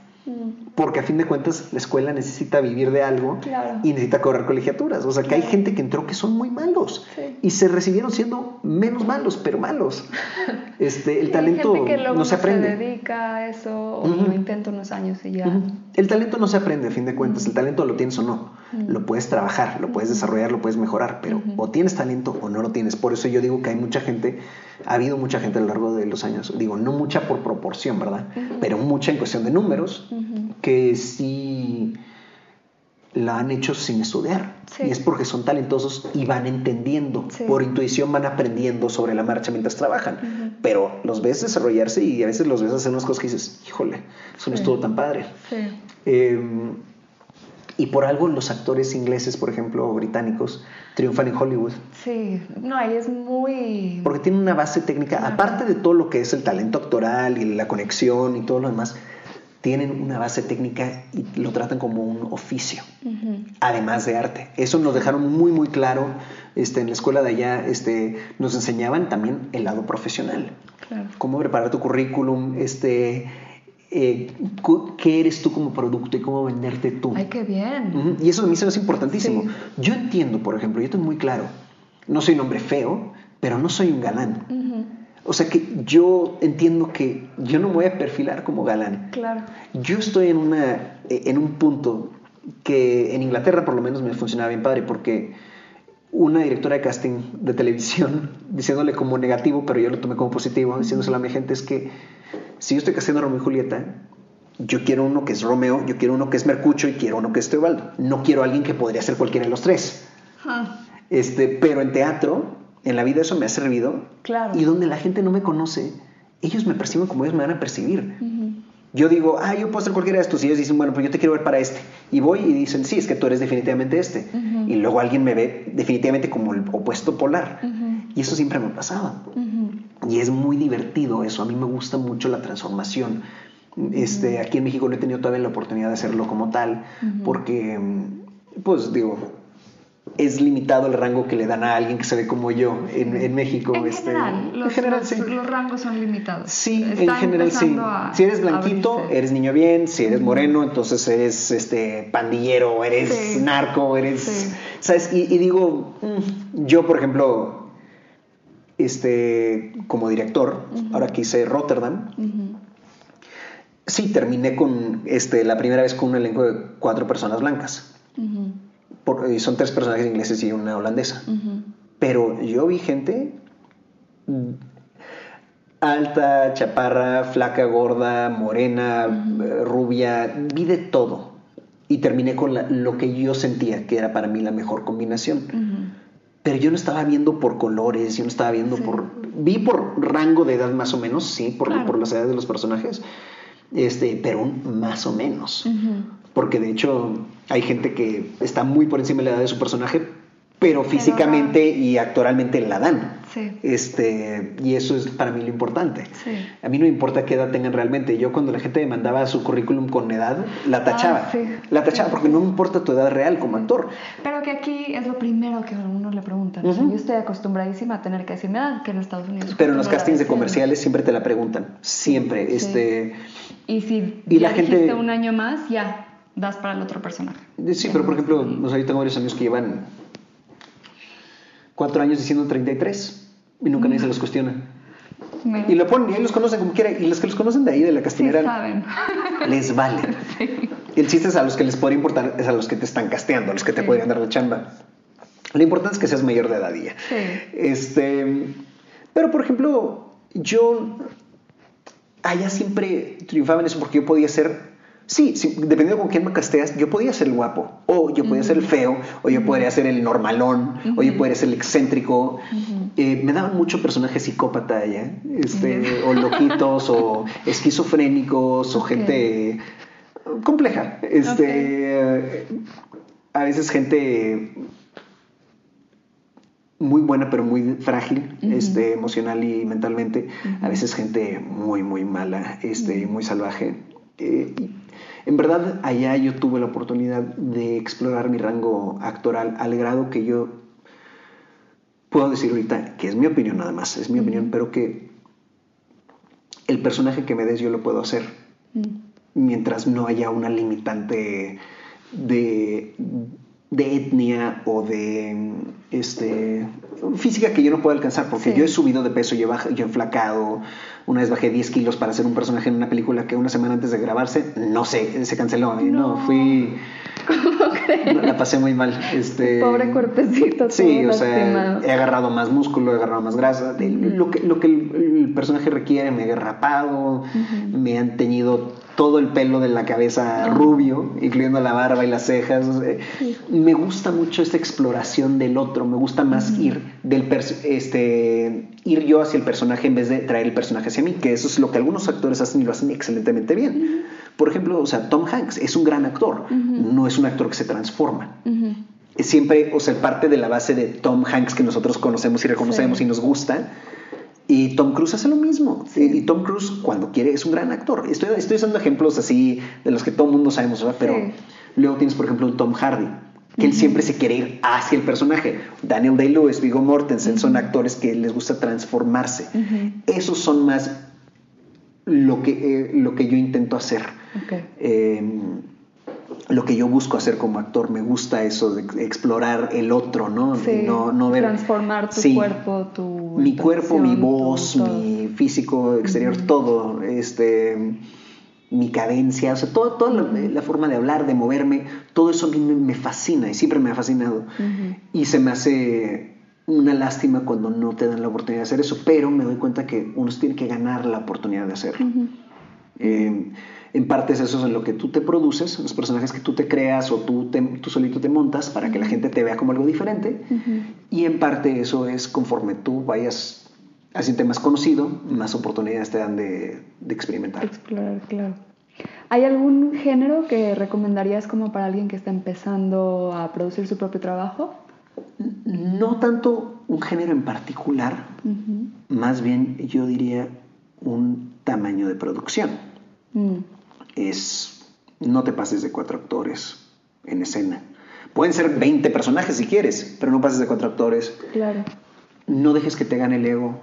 [SPEAKER 2] porque a fin de cuentas la escuela necesita vivir de algo y necesita cobrar colegiaturas. O sea, que hay gente que entró que son muy malos y se recibieron siendo menos malos, pero malos. Este, el talento no se aprende.
[SPEAKER 1] se dedica a eso o lo intenta unos años y ya.
[SPEAKER 2] El talento no se aprende a fin de cuentas, el talento lo tienes o no. Lo puedes trabajar, lo puedes desarrollar, lo puedes mejorar, pero o tienes talento o no lo tienes. Por eso yo digo que hay mucha gente, ha habido mucha gente a lo largo de los años, digo, no mucha por proporción, ¿verdad? Pero mucha en cuestión de números que sí la han hecho sin estudiar. Y es porque son talentosos y van entendiendo. Por intuición van aprendiendo sobre la marcha mientras trabajan. Pero los ves desarrollarse y a veces los ves hacer unas cosas que dices, híjole, eso no estuvo tan padre. Em, y por algo los actores ingleses, por ejemplo, o británicos, triunfan en Hollywood.
[SPEAKER 1] Sí, no, ahí es muy...
[SPEAKER 2] Porque tienen una base técnica, aparte de todo lo que es el talento actoral y la conexión y todo lo demás, tienen una base técnica y lo tratan como un oficio, además de arte. Eso nos dejaron muy, muy claro este, en la escuela de allá. Este, nos enseñaban también el lado profesional. Cómo preparar tu currículum, este, eh, qué eres tú como producto y cómo venderte tú.
[SPEAKER 1] ¡Ay, qué bien!
[SPEAKER 2] Y eso a mí se me hace importantísimo. Yo entiendo, por ejemplo, yo tengo muy claro, no soy un hombre feo, pero no soy un galán. O sea que yo entiendo que yo no me voy a perfilar como galán.
[SPEAKER 1] Claro.
[SPEAKER 2] Yo estoy en, una, en un punto que en Inglaterra por lo menos me funcionaba bien padre porque una directora de casting de televisión diciéndole como negativo, pero yo lo tomé como positivo, diciéndoselo a mi gente es que si yo estoy casando a Romeo y Julieta, yo quiero uno que es Romeo, yo quiero uno que es Mercucho y quiero uno que es Teobaldo. No quiero a alguien que podría ser cualquiera de los tres. Este, pero en teatro en la vida eso me ha servido.
[SPEAKER 1] Claro.
[SPEAKER 2] Y donde la gente no me conoce, ellos me perciben como ellos me van a percibir. Yo digo, ah, yo puedo ser cualquiera de estos. Y ellos dicen, bueno, pues yo te quiero ver para este. Y voy y dicen, sí, es que tú eres definitivamente este. Y luego alguien me ve definitivamente como el opuesto polar. Y eso siempre me ha pasado. Y es muy divertido eso. A mí me gusta mucho la transformación. Este, aquí en México no he tenido todavía la oportunidad de hacerlo como tal, porque, pues digo, es limitado el rango que le dan a alguien que se ve como yo en, México.
[SPEAKER 1] En este, general, los, general sí. los, rangos son limitados.
[SPEAKER 2] Sí, en general sí. si eres blanquito, eres niño bien, si eres moreno, entonces eres este pandillero, eres narco, eres... ¿Sabes? Y, digo, mm, yo por ejemplo, este, como director, ahora que hice Rotterdam, sí terminé con este, la primera vez con un elenco de cuatro personas blancas. Son tres personajes ingleses y una holandesa. Pero yo vi gente alta, chaparra, flaca, gorda, morena, eh, rubia, vi de todo. Y terminé con lo que yo sentía que era para mí la mejor combinación. Pero yo no estaba viendo por colores, yo no estaba viendo por... Vi por rango de edad más o menos, sí, por, por las edades de los personajes, este, pero más o menos. Porque de hecho hay gente que está muy por encima de la edad de su personaje, pero físicamente y actoralmente la dan. Este, y eso es para mí lo importante. A mí no me importa qué edad tengan realmente. Yo cuando la gente me mandaba su currículum con edad, la ah, tachaba. La tachaba porque no me importa tu edad real como actor.
[SPEAKER 1] Pero que aquí es lo primero que a uno le preguntan. Yo estoy acostumbradísima a tener que decir edad que en Estados Unidos.
[SPEAKER 2] Pero en los castings de comerciales siempre te la preguntan. Siempre. Este,
[SPEAKER 1] y si y la gente un año más, ya das para el otro personaje.
[SPEAKER 2] Sí, pero por ejemplo, no yo tengo varios amigos que llevan cuatro años diciendo 33 y nunca nadie se los cuestiona. Y lo ponen y ellos los conocen como quiera. Y los que los conocen de ahí, de la castinera,
[SPEAKER 1] saben.
[SPEAKER 2] les vale. El chiste es a los que les puede importar, es a los que te están casteando, a los que te pueden dar la chamba. Lo importante es que seas mayor de edad ya. Este, Pero, por ejemplo, yo allá siempre triunfaba en eso porque yo podía ser Sí, sí, dependiendo con quién me casteas, yo podía ser el guapo, o yo podía ser el feo, o yo podría ser el normalón, o yo podría ser el excéntrico. Eh, me daban mucho personajes psicópata allá, este, o loquitos, o esquizofrénicos, o gente compleja. Este, A veces gente muy buena pero muy frágil este, emocional y mentalmente. A veces gente muy, muy mala, este, muy salvaje. Eh, en verdad, allá yo tuve la oportunidad de explorar mi rango actoral al grado que yo puedo decir ahorita, que es mi opinión nada más, es mi opinión, pero que el personaje que me des yo lo puedo hacer. Mientras no haya una limitante de, de etnia o de este, física que yo no puedo alcanzar, porque yo he subido de peso, yo he, yo he enflacado, una vez bajé 10 kilos para ser un personaje en una película que una semana antes de grabarse, no sé, se canceló. No, no fui... La pasé muy mal. Este,
[SPEAKER 1] Pobre cuerpecito.
[SPEAKER 2] Sí, o sea, he agarrado más músculo, he agarrado más grasa. Lo que, lo que el, personaje requiere, me he rapado, me han teñido todo el pelo de la cabeza rubio, incluyendo la barba y las cejas. Me gusta mucho esta exploración del otro, me gusta más ir del este ir yo hacia el personaje en vez de traer el personaje hacia mí, que eso es lo que algunos actores hacen y lo hacen excelentemente bien. Por ejemplo, o sea, Tom Hanks es un gran actor, no es un actor que se transforma. Siempre, o sea, parte de la base de Tom Hanks que nosotros conocemos y reconocemos y nos gusta, y Tom Cruise hace lo mismo. Y Tom Cruise, cuando quiere, es un gran actor. Estoy, estoy usando ejemplos así de los que todo el mundo sabemos, pero luego tienes, por ejemplo, un Tom Hardy, que él siempre se quiere ir hacia el personaje. Daniel Day-Lewis, Viggo Mortensen, son actores que les gusta transformarse. Esos son más lo que, eh, lo que yo intento hacer. Em, lo que yo busco hacer como actor. Me gusta eso de explorar el otro, ¿no? no, ver,
[SPEAKER 1] transformar tu cuerpo, tu
[SPEAKER 2] mi cuerpo, mi voz, mi físico exterior, todo, este, mi cadencia, o sea, todo, toda la, forma de hablar, de moverme, todo eso a mí me, fascina y siempre me ha fascinado. Y se me hace una lástima cuando no te dan la oportunidad de hacer eso, pero me doy cuenta que uno tiene que ganar la oportunidad de hacerlo en parte es eso en lo que tú te produces, los personajes que tú te creas o tú, tú solito te montas para que la gente te vea como algo diferente. Y en parte eso es conforme tú vayas haciendo más conocido, más oportunidades te dan de, de experimentar.
[SPEAKER 1] Explorar, claro. ¿Hay algún género que recomendarías como para alguien que está empezando a producir su propio trabajo?
[SPEAKER 2] No tanto un género en particular, más bien yo diría un tamaño de producción. Mm es no te pases de cuatro actores en escena. Pueden ser 20 personajes si quieres, pero no pases de cuatro actores.
[SPEAKER 1] Claro.
[SPEAKER 2] No dejes que te gane el ego.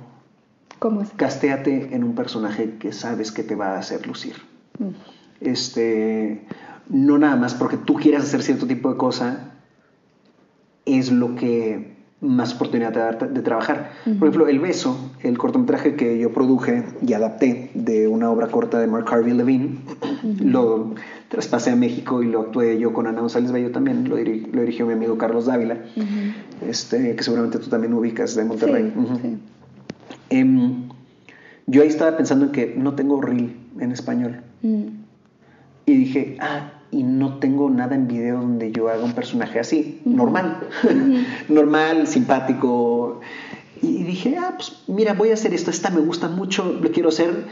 [SPEAKER 1] ¿Cómo es?
[SPEAKER 2] Castéate en un personaje que sabes que te va a hacer lucir. Mm. Este, no nada más porque tú quieras hacer cierto tipo de cosa, es lo que más oportunidad de, trabajar. Por ejemplo, El Beso, el cortometraje que yo produje y adapté de una obra corta de Mark Harvey Levine, lo traspasé a México y lo actué yo con Ana González Bello también, lo, dirigió mi amigo Carlos Dávila, este, que seguramente tú también ubicas de Monterrey. Em, yo ahí estaba pensando en que no tengo reel en español. Mm. Y dije, ah, y no tengo nada en video donde yo haga un personaje así, normal, normal, simpático. Y dije, ah, pues mira, voy a hacer esto, esta me gusta mucho, lo quiero hacer.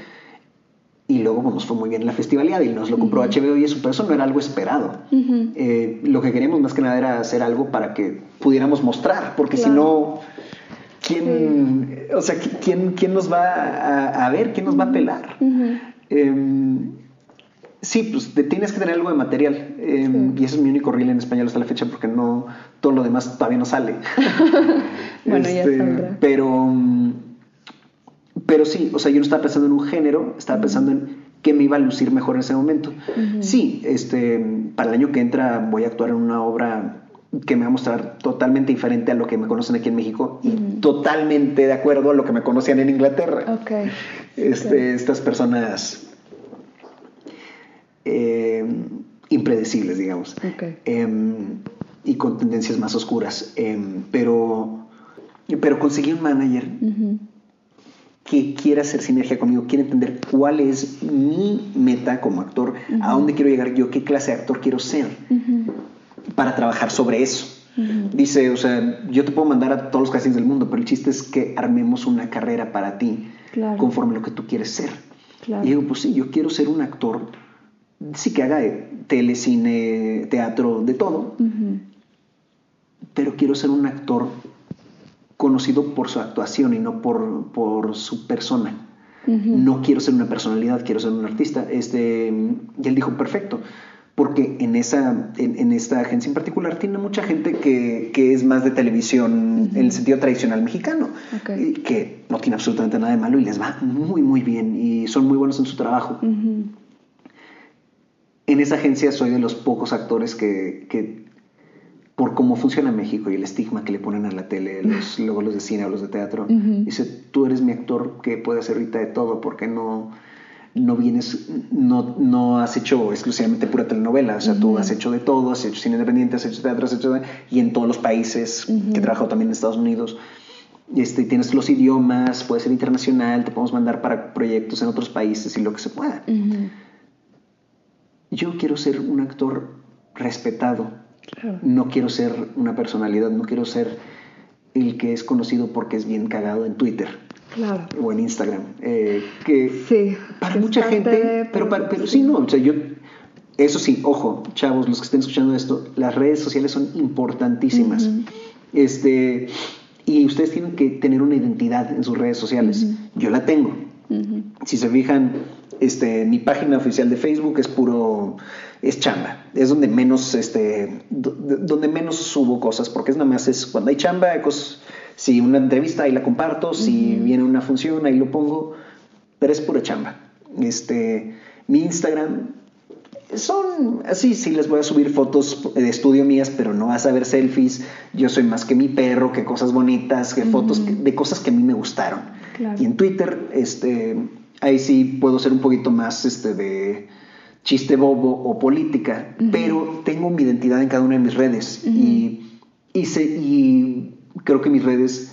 [SPEAKER 2] Y luego nos pues, fue muy bien en la festivalidad y nos lo compró HBO y eso, pero eso no era algo esperado. Eh, lo que queríamos más que nada era hacer algo para que pudiéramos mostrar, porque si no, ¿quién, o sea, ¿quién, quién nos va a, ver? ¿Quién nos va a pelar? Sí, pues tienes que tener algo de material. Em, y ese es mi único reel en español hasta la fecha porque no todo lo demás todavía no sale.
[SPEAKER 1] bueno, ya este,
[SPEAKER 2] Pero, pero sí, o sea, yo no estaba pensando en un género, estaba pensando en qué me iba a lucir mejor en ese momento. Sí, este, para el año que entra voy a actuar en una obra que me va a mostrar totalmente diferente a lo que me conocen aquí en México y totalmente de acuerdo a lo que me conocían en Inglaterra.
[SPEAKER 1] Okay.
[SPEAKER 2] Este, Estas personas eh, impredecibles, digamos. Em, y con tendencias más oscuras. Em, pero, pero conseguí un manager que quiere hacer sinergia conmigo, quiere entender cuál es mi meta como actor, a dónde quiero llegar yo, qué clase de actor quiero ser, para trabajar sobre eso. Dice, o sea, yo te puedo mandar a todos los castings del mundo, pero el chiste es que armemos una carrera para ti conforme a lo que tú quieres ser. Y digo, pues sí, yo quiero ser un actor, sí que haga tele, cine, teatro, de todo, pero quiero ser un actor conocido por su actuación y no por, por su persona. No quiero ser una personalidad, quiero ser un artista. Este, y él dijo, perfecto, porque en, esa, en, esta agencia en particular tiene mucha gente que, que es más de televisión en el sentido tradicional mexicano, que no tiene absolutamente nada de malo y les va muy, muy bien y son muy buenos en su trabajo. En esa agencia soy de los pocos actores que, que por cómo funciona México y el estigma que le ponen a la tele, los, luego los de cine o los de teatro. Dice, tú eres mi actor que puede hacer ahorita de todo, porque no, no vienes, no, no has hecho exclusivamente pura telenovela, o sea, tú has hecho de todo, has hecho cine independiente, has hecho teatro, has hecho de, y en todos los países, que he trabajado también en Estados Unidos, este, tienes los idiomas, puedes ser internacional, te podemos mandar para proyectos en otros países y lo que se pueda. Yo quiero ser un actor respetado no quiero ser una personalidad, no quiero ser el que es conocido porque es bien cagado en Twitter. O en Instagram. Eh, que
[SPEAKER 1] sí,
[SPEAKER 2] para mucha gente, pero, pero sí, no, o sea, yo, eso sí, ojo, chavos, los que estén escuchando esto, las redes sociales son importantísimas. Este, y ustedes tienen que tener una identidad en sus redes sociales. Yo la tengo. Si se fijan, este, mi página oficial de Facebook es puro es chamba. Es donde menos, este, donde menos subo cosas, porque es nada más es cuando hay chamba, si una entrevista ahí la comparto, si viene una función ahí lo pongo, pero es pura chamba. Este, mi Instagram son así, sí les voy a subir fotos de estudio mías, pero no vas a ver selfies. Yo soy más que mi perro, que cosas bonitas, que fotos de cosas que a mí me gustaron. Y en Twitter, este, ahí sí puedo ser un poquito más este, de chiste bobo o política, pero tengo mi identidad en cada una de mis redes y, y, creo que mis redes,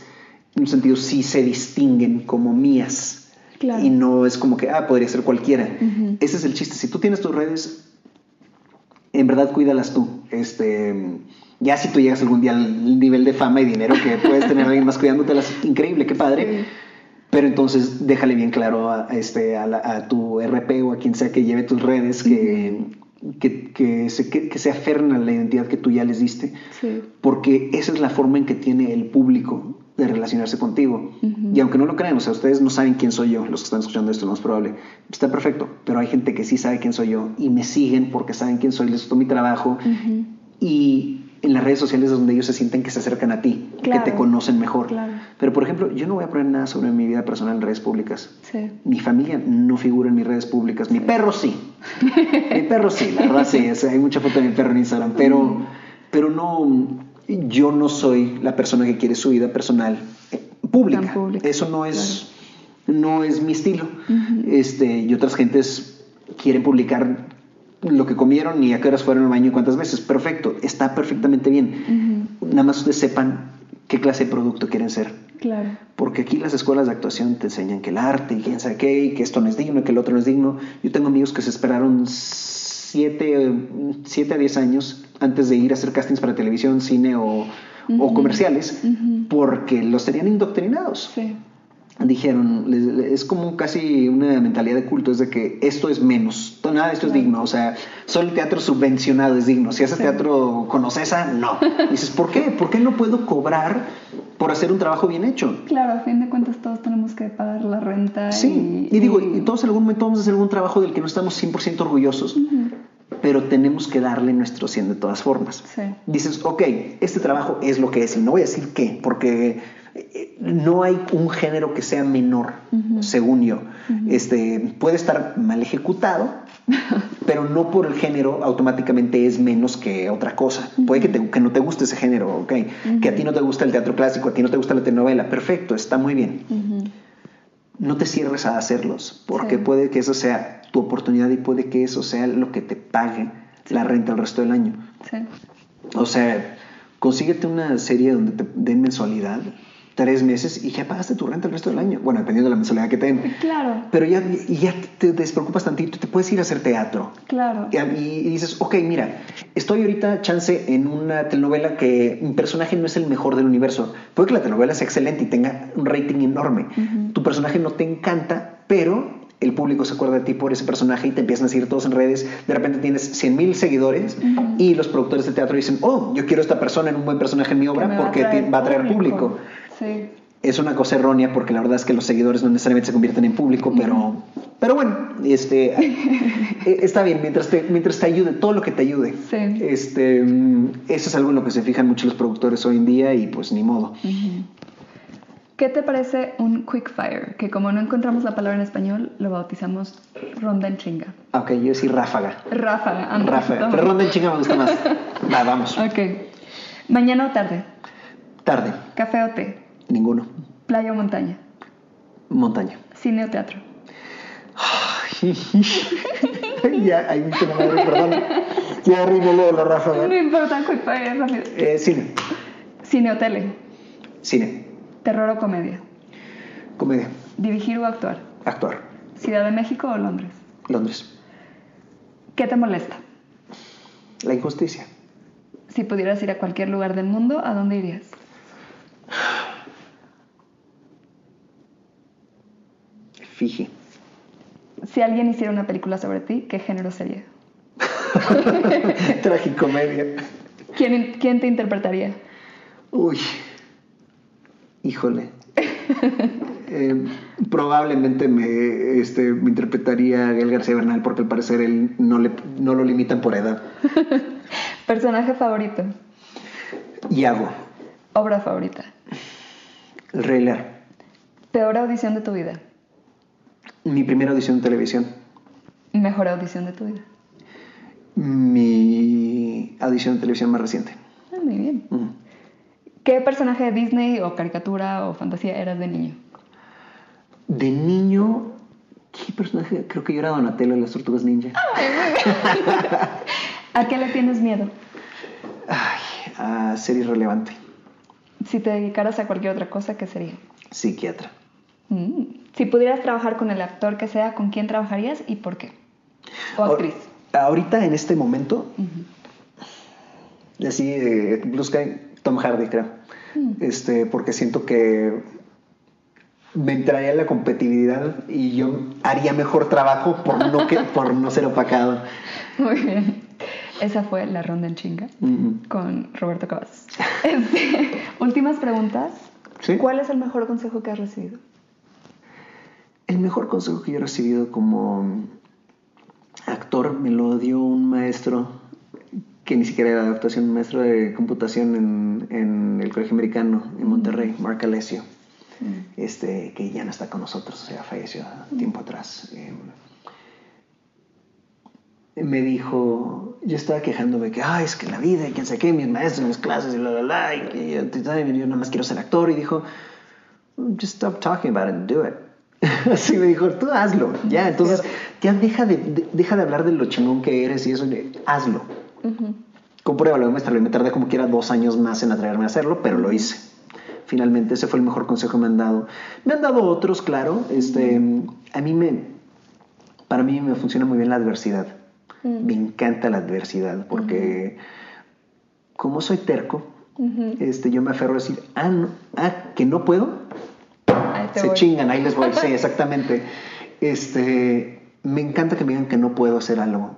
[SPEAKER 2] en un sentido, sí se distinguen como mías. Y no es como que, ah, podría ser cualquiera. Ese es el chiste. Si tú tienes tus redes, en verdad cuídalas tú. Este, ya si tú llegas algún día al nivel de fama y dinero que puedes tener alguien más cuidándotelas, increíble, qué padre. Pero entonces déjale bien claro a, este, a, tu RP o a quien sea que lleve tus redes que, que, se, que, se aferren a la identidad que tú ya les diste. Porque esa es la forma en que tiene el público de relacionarse contigo. Y aunque no lo crean, o sea, ustedes no saben quién soy yo, los que están escuchando esto, no es probable. Está perfecto, pero hay gente que sí sabe quién soy yo y me siguen porque saben quién soy, les gustó mi trabajo. Y en las redes sociales es donde ellos se sienten que se acercan a ti, que te conocen mejor. Pero, por ejemplo, yo no voy a poner nada sobre mi vida personal en redes públicas. Mi familia no figura en mis redes públicas. Mi perro sí. mi perro sí, la verdad sí. hay mucha foto de mi perro en Instagram. Pero, pero no, yo no soy la persona que quiere su vida personal eh, pública. Eso no es, no es mi estilo. este, y otras gentes quieren publicar lo que comieron y a qué horas fueron al baño y cuántas veces. Perfecto, está perfectamente bien. Nada más ustedes sepan qué clase de producto quieren ser.
[SPEAKER 1] Claro.
[SPEAKER 2] Porque aquí las escuelas de actuación te enseñan que el arte y quién sabe qué, y que esto no es digno y que el otro no es digno. Yo tengo amigos que se esperaron 7 siete, a 10 años antes de ir a hacer castings para televisión, cine o, o comerciales, porque los tenían indoctrinados. Sí dijeron, es como casi una mentalidad de culto, es de que esto es menos, nada de esto es digno, o sea, solo el teatro subvencionado es digno, si haces teatro con Ocesa, no. dices, ¿por qué? ¿Por qué no puedo cobrar por hacer un trabajo bien hecho?
[SPEAKER 1] Claro, a fin de cuentas todos tenemos que pagar la renta.
[SPEAKER 2] Sí, y, digo, y todos en algún momento vamos a hacer algún trabajo del que no estamos 100% orgullosos. pero tenemos que darle nuestro 100 de todas formas. Dices, ok, este trabajo es lo que es, y no voy a decir qué, porque no hay un género que sea menor, según yo. este, puede estar mal ejecutado, pero no por el género automáticamente es menos que otra cosa. Puede que, que, no te guste ese género, okay. que a ti no te gusta el teatro clásico, a ti no te gusta la telenovela, perfecto, está muy bien. No te cierres a hacerlos, porque puede que eso sea tu oportunidad y puede que eso sea lo que te pague la renta el resto del año. O sea, consíguete una serie donde te den mensualidad tres meses y ya pagaste tu renta el resto del año. Bueno, dependiendo de la mensualidad que tengas.
[SPEAKER 1] Claro.
[SPEAKER 2] Pero ya, ya te despreocupas tantito, te puedes ir a hacer teatro.
[SPEAKER 1] Claro.
[SPEAKER 2] Y, y dices, ok, mira, estoy ahorita chance en una telenovela que mi personaje no es el mejor del universo. Puede que la telenovela sea excelente y tenga un rating enorme. Tu personaje no te encanta, pero el público se acuerda de ti por ese personaje y te empiezan a seguir todos en redes. De repente tienes 100 mil seguidores y los productores de teatro dicen, oh, yo quiero esta persona en un buen personaje en mi obra porque va a traer público.
[SPEAKER 1] Sí.
[SPEAKER 2] Es una cosa errónea porque la verdad es que los seguidores no necesariamente se convierten en público, pero, pero bueno, este, eh, está bien, mientras te, mientras te ayude, todo lo que te ayude.
[SPEAKER 1] Sí.
[SPEAKER 2] Este, mm, eso es algo en lo que se fijan mucho los productores hoy en día y pues ni modo.
[SPEAKER 1] ¿Qué te parece un quick fire? Que como no encontramos la palabra en español, lo bautizamos ronda en chinga.
[SPEAKER 2] Ok, yo sí ráfaga.
[SPEAKER 1] Ráfaga. anda.
[SPEAKER 2] Ráfaga. Pero ronda en chinga me gusta más. Va, vamos.
[SPEAKER 1] Ok. Mañana o tarde.
[SPEAKER 2] Tarde.
[SPEAKER 1] Café o té.
[SPEAKER 2] Ninguno.
[SPEAKER 1] Playa o montaña.
[SPEAKER 2] Montaña.
[SPEAKER 1] Cine o teatro.
[SPEAKER 2] ya, hay mucho madre, perdón. Ya lo de la ráfaga.
[SPEAKER 1] No importa, quick fire, rápido.
[SPEAKER 2] Eh, cine.
[SPEAKER 1] Cine o tele.
[SPEAKER 2] Cine.
[SPEAKER 1] Terror o comedia.
[SPEAKER 2] Comedia.
[SPEAKER 1] Dirigir o actuar.
[SPEAKER 2] Actuar.
[SPEAKER 1] Ciudad de México o Londres.
[SPEAKER 2] Londres.
[SPEAKER 1] ¿Qué te molesta?
[SPEAKER 2] La injusticia.
[SPEAKER 1] Si pudieras ir a cualquier lugar del mundo, ¿a dónde irías?
[SPEAKER 2] Fiji.
[SPEAKER 1] Si alguien hiciera una película sobre ti, ¿qué género sería?
[SPEAKER 2] Tragicomedia.
[SPEAKER 1] ¿Quién, quién te interpretaría?
[SPEAKER 2] Uy. Híjole. Eh, probablemente me, este, me interpretaría a Gael García Bernal porque al parecer él no, le, no lo limitan por edad.
[SPEAKER 1] Personaje favorito.
[SPEAKER 2] Yago.
[SPEAKER 1] Obra favorita.
[SPEAKER 2] El Rey Lear.
[SPEAKER 1] Peor audición de tu vida.
[SPEAKER 2] Mi primera audición de televisión.
[SPEAKER 1] Mejor audición de tu vida.
[SPEAKER 2] Mi audición de televisión más reciente.
[SPEAKER 1] Ah, muy bien.
[SPEAKER 2] Mm.
[SPEAKER 1] ¿Qué personaje de Disney o caricatura o fantasía eras de niño?
[SPEAKER 2] De niño, ¿qué personaje? Creo que yo era Donatello de las Tortugas Ninja.
[SPEAKER 1] ¿A qué le tienes miedo?
[SPEAKER 2] Ay, a ser irrelevante.
[SPEAKER 1] Si te dedicaras a cualquier otra cosa, ¿qué sería?
[SPEAKER 2] Psiquiatra.
[SPEAKER 1] Mm. Si pudieras trabajar con el actor que sea, ¿con quién trabajarías y por qué? O actriz.
[SPEAKER 2] Ahorita, en este momento, así, eh, Blue Sky, Tom Hardy, creo. Este, porque siento que me entraría la competitividad y yo haría mejor trabajo por no, que, por no ser opacado.
[SPEAKER 1] Muy bien. Esa fue la ronda en chinga con Roberto Cavazos. Este, últimas preguntas.
[SPEAKER 2] Sí.
[SPEAKER 1] ¿Cuál es el mejor consejo que has recibido?
[SPEAKER 2] El mejor consejo que yo he recibido como actor me lo dio un maestro que ni siquiera era de actuación, un maestro de computación en, en el Colegio Americano en Monterrey, Mark Alessio, este, que ya no está con nosotros, o sea, falleció tiempo atrás. Eh, me dijo, yo estaba quejándome que, ay, es que la vida y quién sé qué, mis maestros, mis clases y la, la, la, y que yo, yo nada más quiero ser actor. Y dijo, just stop talking about it and do it. Así me dijo, tú hazlo. Ya, entonces, ya deja de, de- deja de hablar de lo chingón que eres y eso, y hazlo. Compruébalo, maestra. Me tardé como quiera dos años más en atreverme a hacerlo, pero lo hice. Finalmente, ese fue el mejor consejo que me han dado. Me han dado otros, claro. Este, a mí me, para mí me funciona muy bien la adversidad. Me encanta la adversidad porque como soy terco, este, yo me aferro a decir, ah, no, ah, que no puedo, se
[SPEAKER 1] voy.
[SPEAKER 2] chingan, ahí les voy, sí, exactamente. Este, me encanta que me digan que no puedo hacer algo.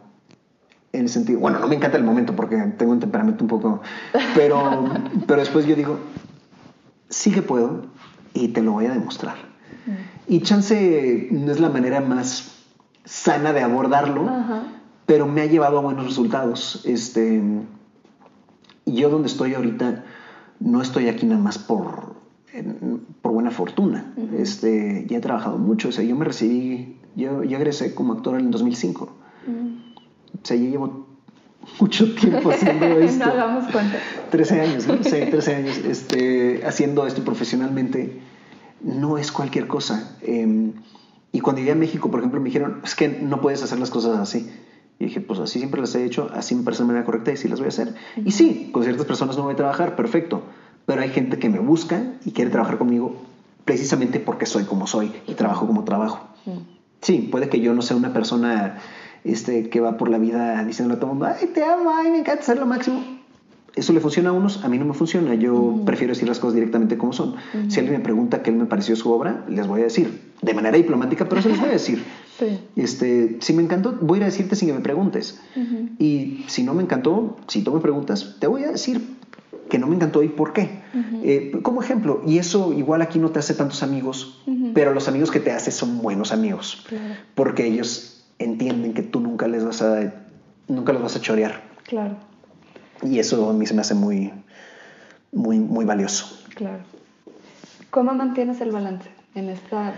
[SPEAKER 2] En el sentido, bueno, no me encanta el momento porque tengo un temperamento un poco, pero, pero después yo digo, sí que puedo y te lo voy a demostrar. Y chance no es la manera más sana de abordarlo,
[SPEAKER 1] Ajá.
[SPEAKER 2] pero me ha llevado a buenos resultados. Este, yo donde estoy ahorita no estoy aquí nada más por, en- por buena fortuna. este, ya he trabajado mucho. O sea, yo me recibí, yo, yo egresé como actor en el 2005. O sea, yo llevo mucho tiempo haciendo esto.
[SPEAKER 1] no hagamos cuenta.
[SPEAKER 2] 13 años, ¿no? Sí, 13 años este, haciendo esto profesionalmente. No es cualquier cosa. Eh, y cuando llegué a México, por ejemplo, me dijeron, es que no puedes hacer las cosas así. Y dije, pues así siempre las he hecho, así me parece la manera correcta y sí las voy a hacer. Y sí, con ciertas personas no voy a trabajar, perfecto. Pero hay gente que me busca y quiere trabajar conmigo precisamente porque soy como soy y trabajo como trabajo. Sí, puede que yo no sea una persona este, que va por la vida diciendo a todo el mundo, ay, te amo, ay, me encanta ser lo máximo. Eso le funciona a unos, a mí no me funciona. Yo prefiero decir las cosas directamente como son. Si alguien me pregunta qué me pareció su obra, les voy a decir, de manera diplomática, pero se les voy a decir. Sí. Este, si me encantó, voy a ir a decirte sin que me preguntes. Y si no me encantó, si tú me preguntas, te voy a decir que no me encantó y por qué. Eh, como ejemplo, y eso igual aquí no te hace tantos amigos, pero los amigos que te hace son buenos amigos, porque ellos entienden que tú nunca les vas a, nunca los vas a chorear.
[SPEAKER 1] Claro.
[SPEAKER 2] Y eso a mí se me hace muy, muy, muy valioso.
[SPEAKER 1] Claro. ¿Cómo mantienes el balance en esta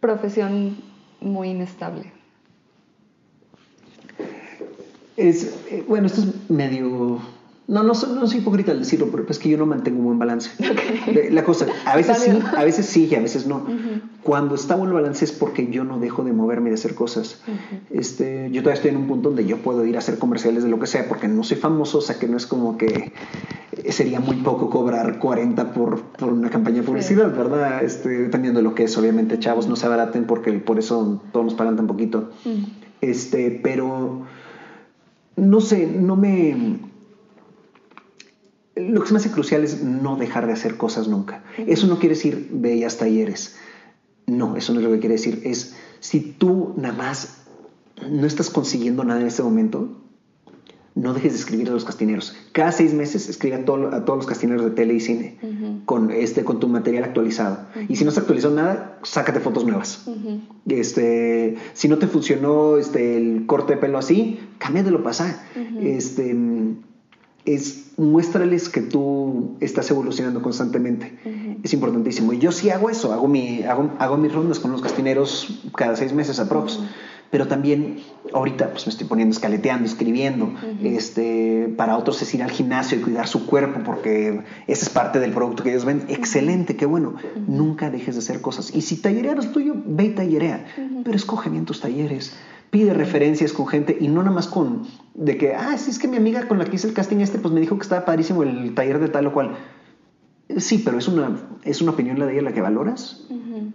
[SPEAKER 1] profesión muy inestable.
[SPEAKER 2] Es, eh, bueno, esto es medio... No, no, no soy hipócrita al decirlo, pero es que yo no mantengo un buen balance. La cosa, a veces sí, a veces sí y a veces no. Cuando está bueno el balance es porque yo no dejo de moverme y de hacer cosas. este, yo todavía estoy en un punto donde yo puedo ir a hacer comerciales de lo que sea, porque no soy famoso, o sea que no es como que sería muy poco cobrar 40 por, por una campaña de publicidad, ¿verdad? Este, dependiendo de lo que es, obviamente, chavos, no se abaraten porque por eso todos nos pagan tan poquito. Este, pero no sé, no me. Lo que se me hace crucial es no dejar de hacer cosas nunca. Eso no quiere decir bellas talleres. No, eso no es lo que quiere decir. Es si tú nada más no estás consiguiendo nada en este momento, no dejes de escribir a los castineros. Cada seis meses escribe a, todos los castineros de tele y cine con, este, con tu material actualizado. Y si no se actualizó nada, sácate fotos nuevas. este, si no te funcionó este, el corte de pelo así, cámbiatelo pasa. este, es, muéstrales que tú estás evolucionando constantemente. Es importantísimo. Y yo sí hago eso, hago, mi, hago, hago mis rondas con los castineros cada seis meses aprox pero también ahorita pues me estoy poniendo escaleteando, escribiendo. este, para otros es ir al gimnasio y cuidar su cuerpo porque ese es parte del producto que ellos ven. Excelente, qué bueno. Nunca dejes de hacer cosas. Y si tallereas tuyo, ve y tallerea, pero escoge bien tus talleres. Pide referencias con gente y no nada más con de que, ah, sí, es que mi amiga con la que hice el casting este, pues me dijo que estaba padrísimo el taller de tal o cual. Sí, pero es una, es una opinión la de ella la que valoras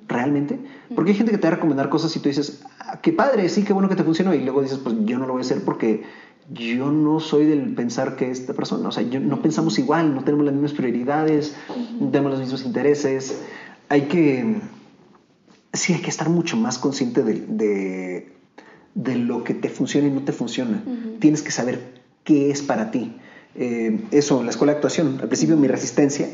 [SPEAKER 2] realmente. Porque hay gente que te va a recomendar cosas y tú dices, ah, qué padre, sí, qué bueno que te funcionó. Y luego dices, pues yo no lo voy a hacer porque yo no soy del pensar que esta persona, o sea, yo, no pensamos igual, no tenemos las mismas prioridades, no tenemos los mismos intereses. Hay que, sí, hay que estar mucho más consciente de, de, lo que te funciona y no te funciona. Tienes que saber qué es para ti. Eh, eso, la escuela de actuación, al principio mi resistencia,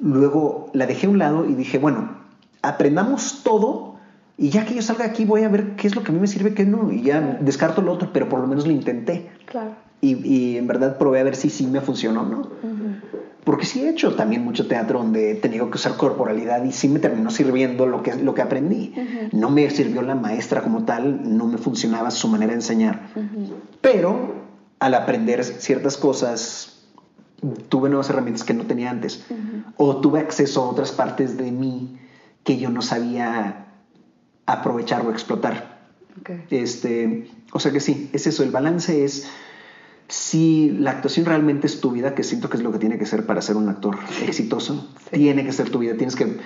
[SPEAKER 2] luego la dejé a un lado y dije, bueno, aprendamos todo y ya que yo salga aquí voy a ver qué es lo que a mí me sirve, qué no, y ya descarto lo otro, pero por lo menos lo intenté.
[SPEAKER 1] Claro.
[SPEAKER 2] Y, en verdad probé a ver si sí me funcionó, ¿no? Porque sí he hecho también mucho teatro donde he tenido que usar corporalidad y sí me terminó sirviendo lo que, lo que aprendí. No me sirvió la maestra como tal, no me funcionaba su manera de enseñar. Pero al aprender ciertas cosas, tuve nuevas herramientas que no tenía antes. O tuve acceso a otras partes de mí que yo no sabía aprovechar o explotar. Este, o sea que sí, es eso, el balance es si la actuación realmente es tu vida, que siento que es lo que tiene que ser para ser un actor exitoso, tiene que ser tu vida, tienes que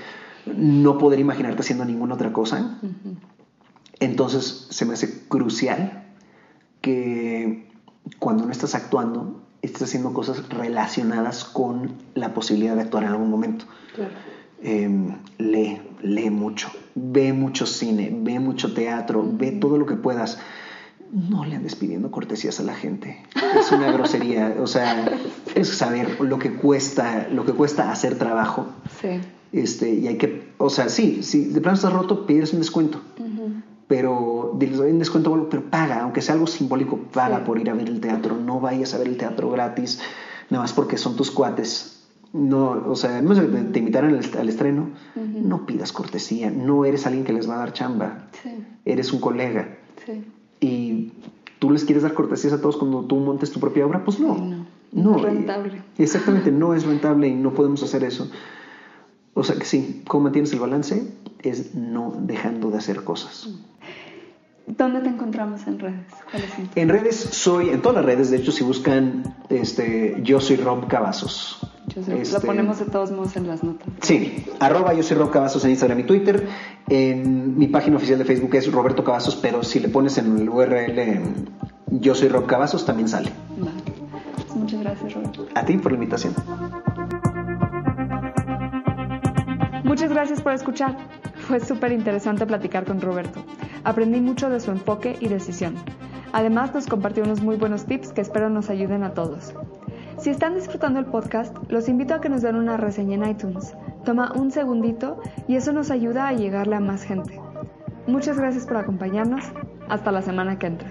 [SPEAKER 2] no poder imaginarte haciendo ninguna otra cosa. Entonces se me hace crucial que cuando no estás actuando, estés haciendo cosas relacionadas con la posibilidad de actuar en algún momento. Claro. Em, lee, lee mucho, ve mucho cine, ve mucho teatro, ve todo lo que puedas. No le andes pidiendo cortesías a la gente. Es una grosería. O sea, es saber lo que cuesta, lo que cuesta hacer trabajo. Sí. Este, y hay que, o sea, sí, si de plano estás roto, pides un descuento. Pero diles, un descuento, pero paga, aunque sea algo simbólico, paga por ir a ver el teatro. No vayas a ver el teatro gratis, nada más porque son tus cuates no, o sea, además de te invitaran al, estreno, no pidas cortesía, no eres alguien que les va a dar chamba, eres un colega. Y tú les quieres dar cortesías a todos cuando tú montes tu propia obra, pues no. No,
[SPEAKER 1] no es rentable.
[SPEAKER 2] Exactamente, no es rentable y no podemos hacer eso. O sea que sí, ¿cómo mantienes el balance? Es no dejando de hacer cosas.
[SPEAKER 1] ¿Dónde te encontramos en redes?
[SPEAKER 2] En redes soy, en todas las redes, de hecho, si buscan, este, yo soy Rob Cavazos
[SPEAKER 1] Lo
[SPEAKER 2] Este,
[SPEAKER 1] ponemos de todos modos en las notas.
[SPEAKER 2] Sí, arroba yo soy Rob Cavazos en Instagram y Twitter. En mi página oficial de Facebook es Roberto Cavazos, pero si le pones en el URL em, yo soy Rob Cavazos también sale.
[SPEAKER 1] Va. Pues muchas gracias, Roberto.
[SPEAKER 2] A ti por la invitación.
[SPEAKER 1] Muchas gracias por escuchar. Fue súper interesante platicar con Roberto. Aprendí mucho de su enfoque y decisión. Además nos compartió unos muy buenos tips que espero nos ayuden a todos. Si están disfrutando el podcast, los invito a que nos den una reseña en iTunes. Toma un segundito y eso nos ayuda a llegarle a más gente. Muchas gracias por acompañarnos. Hasta la semana que entra.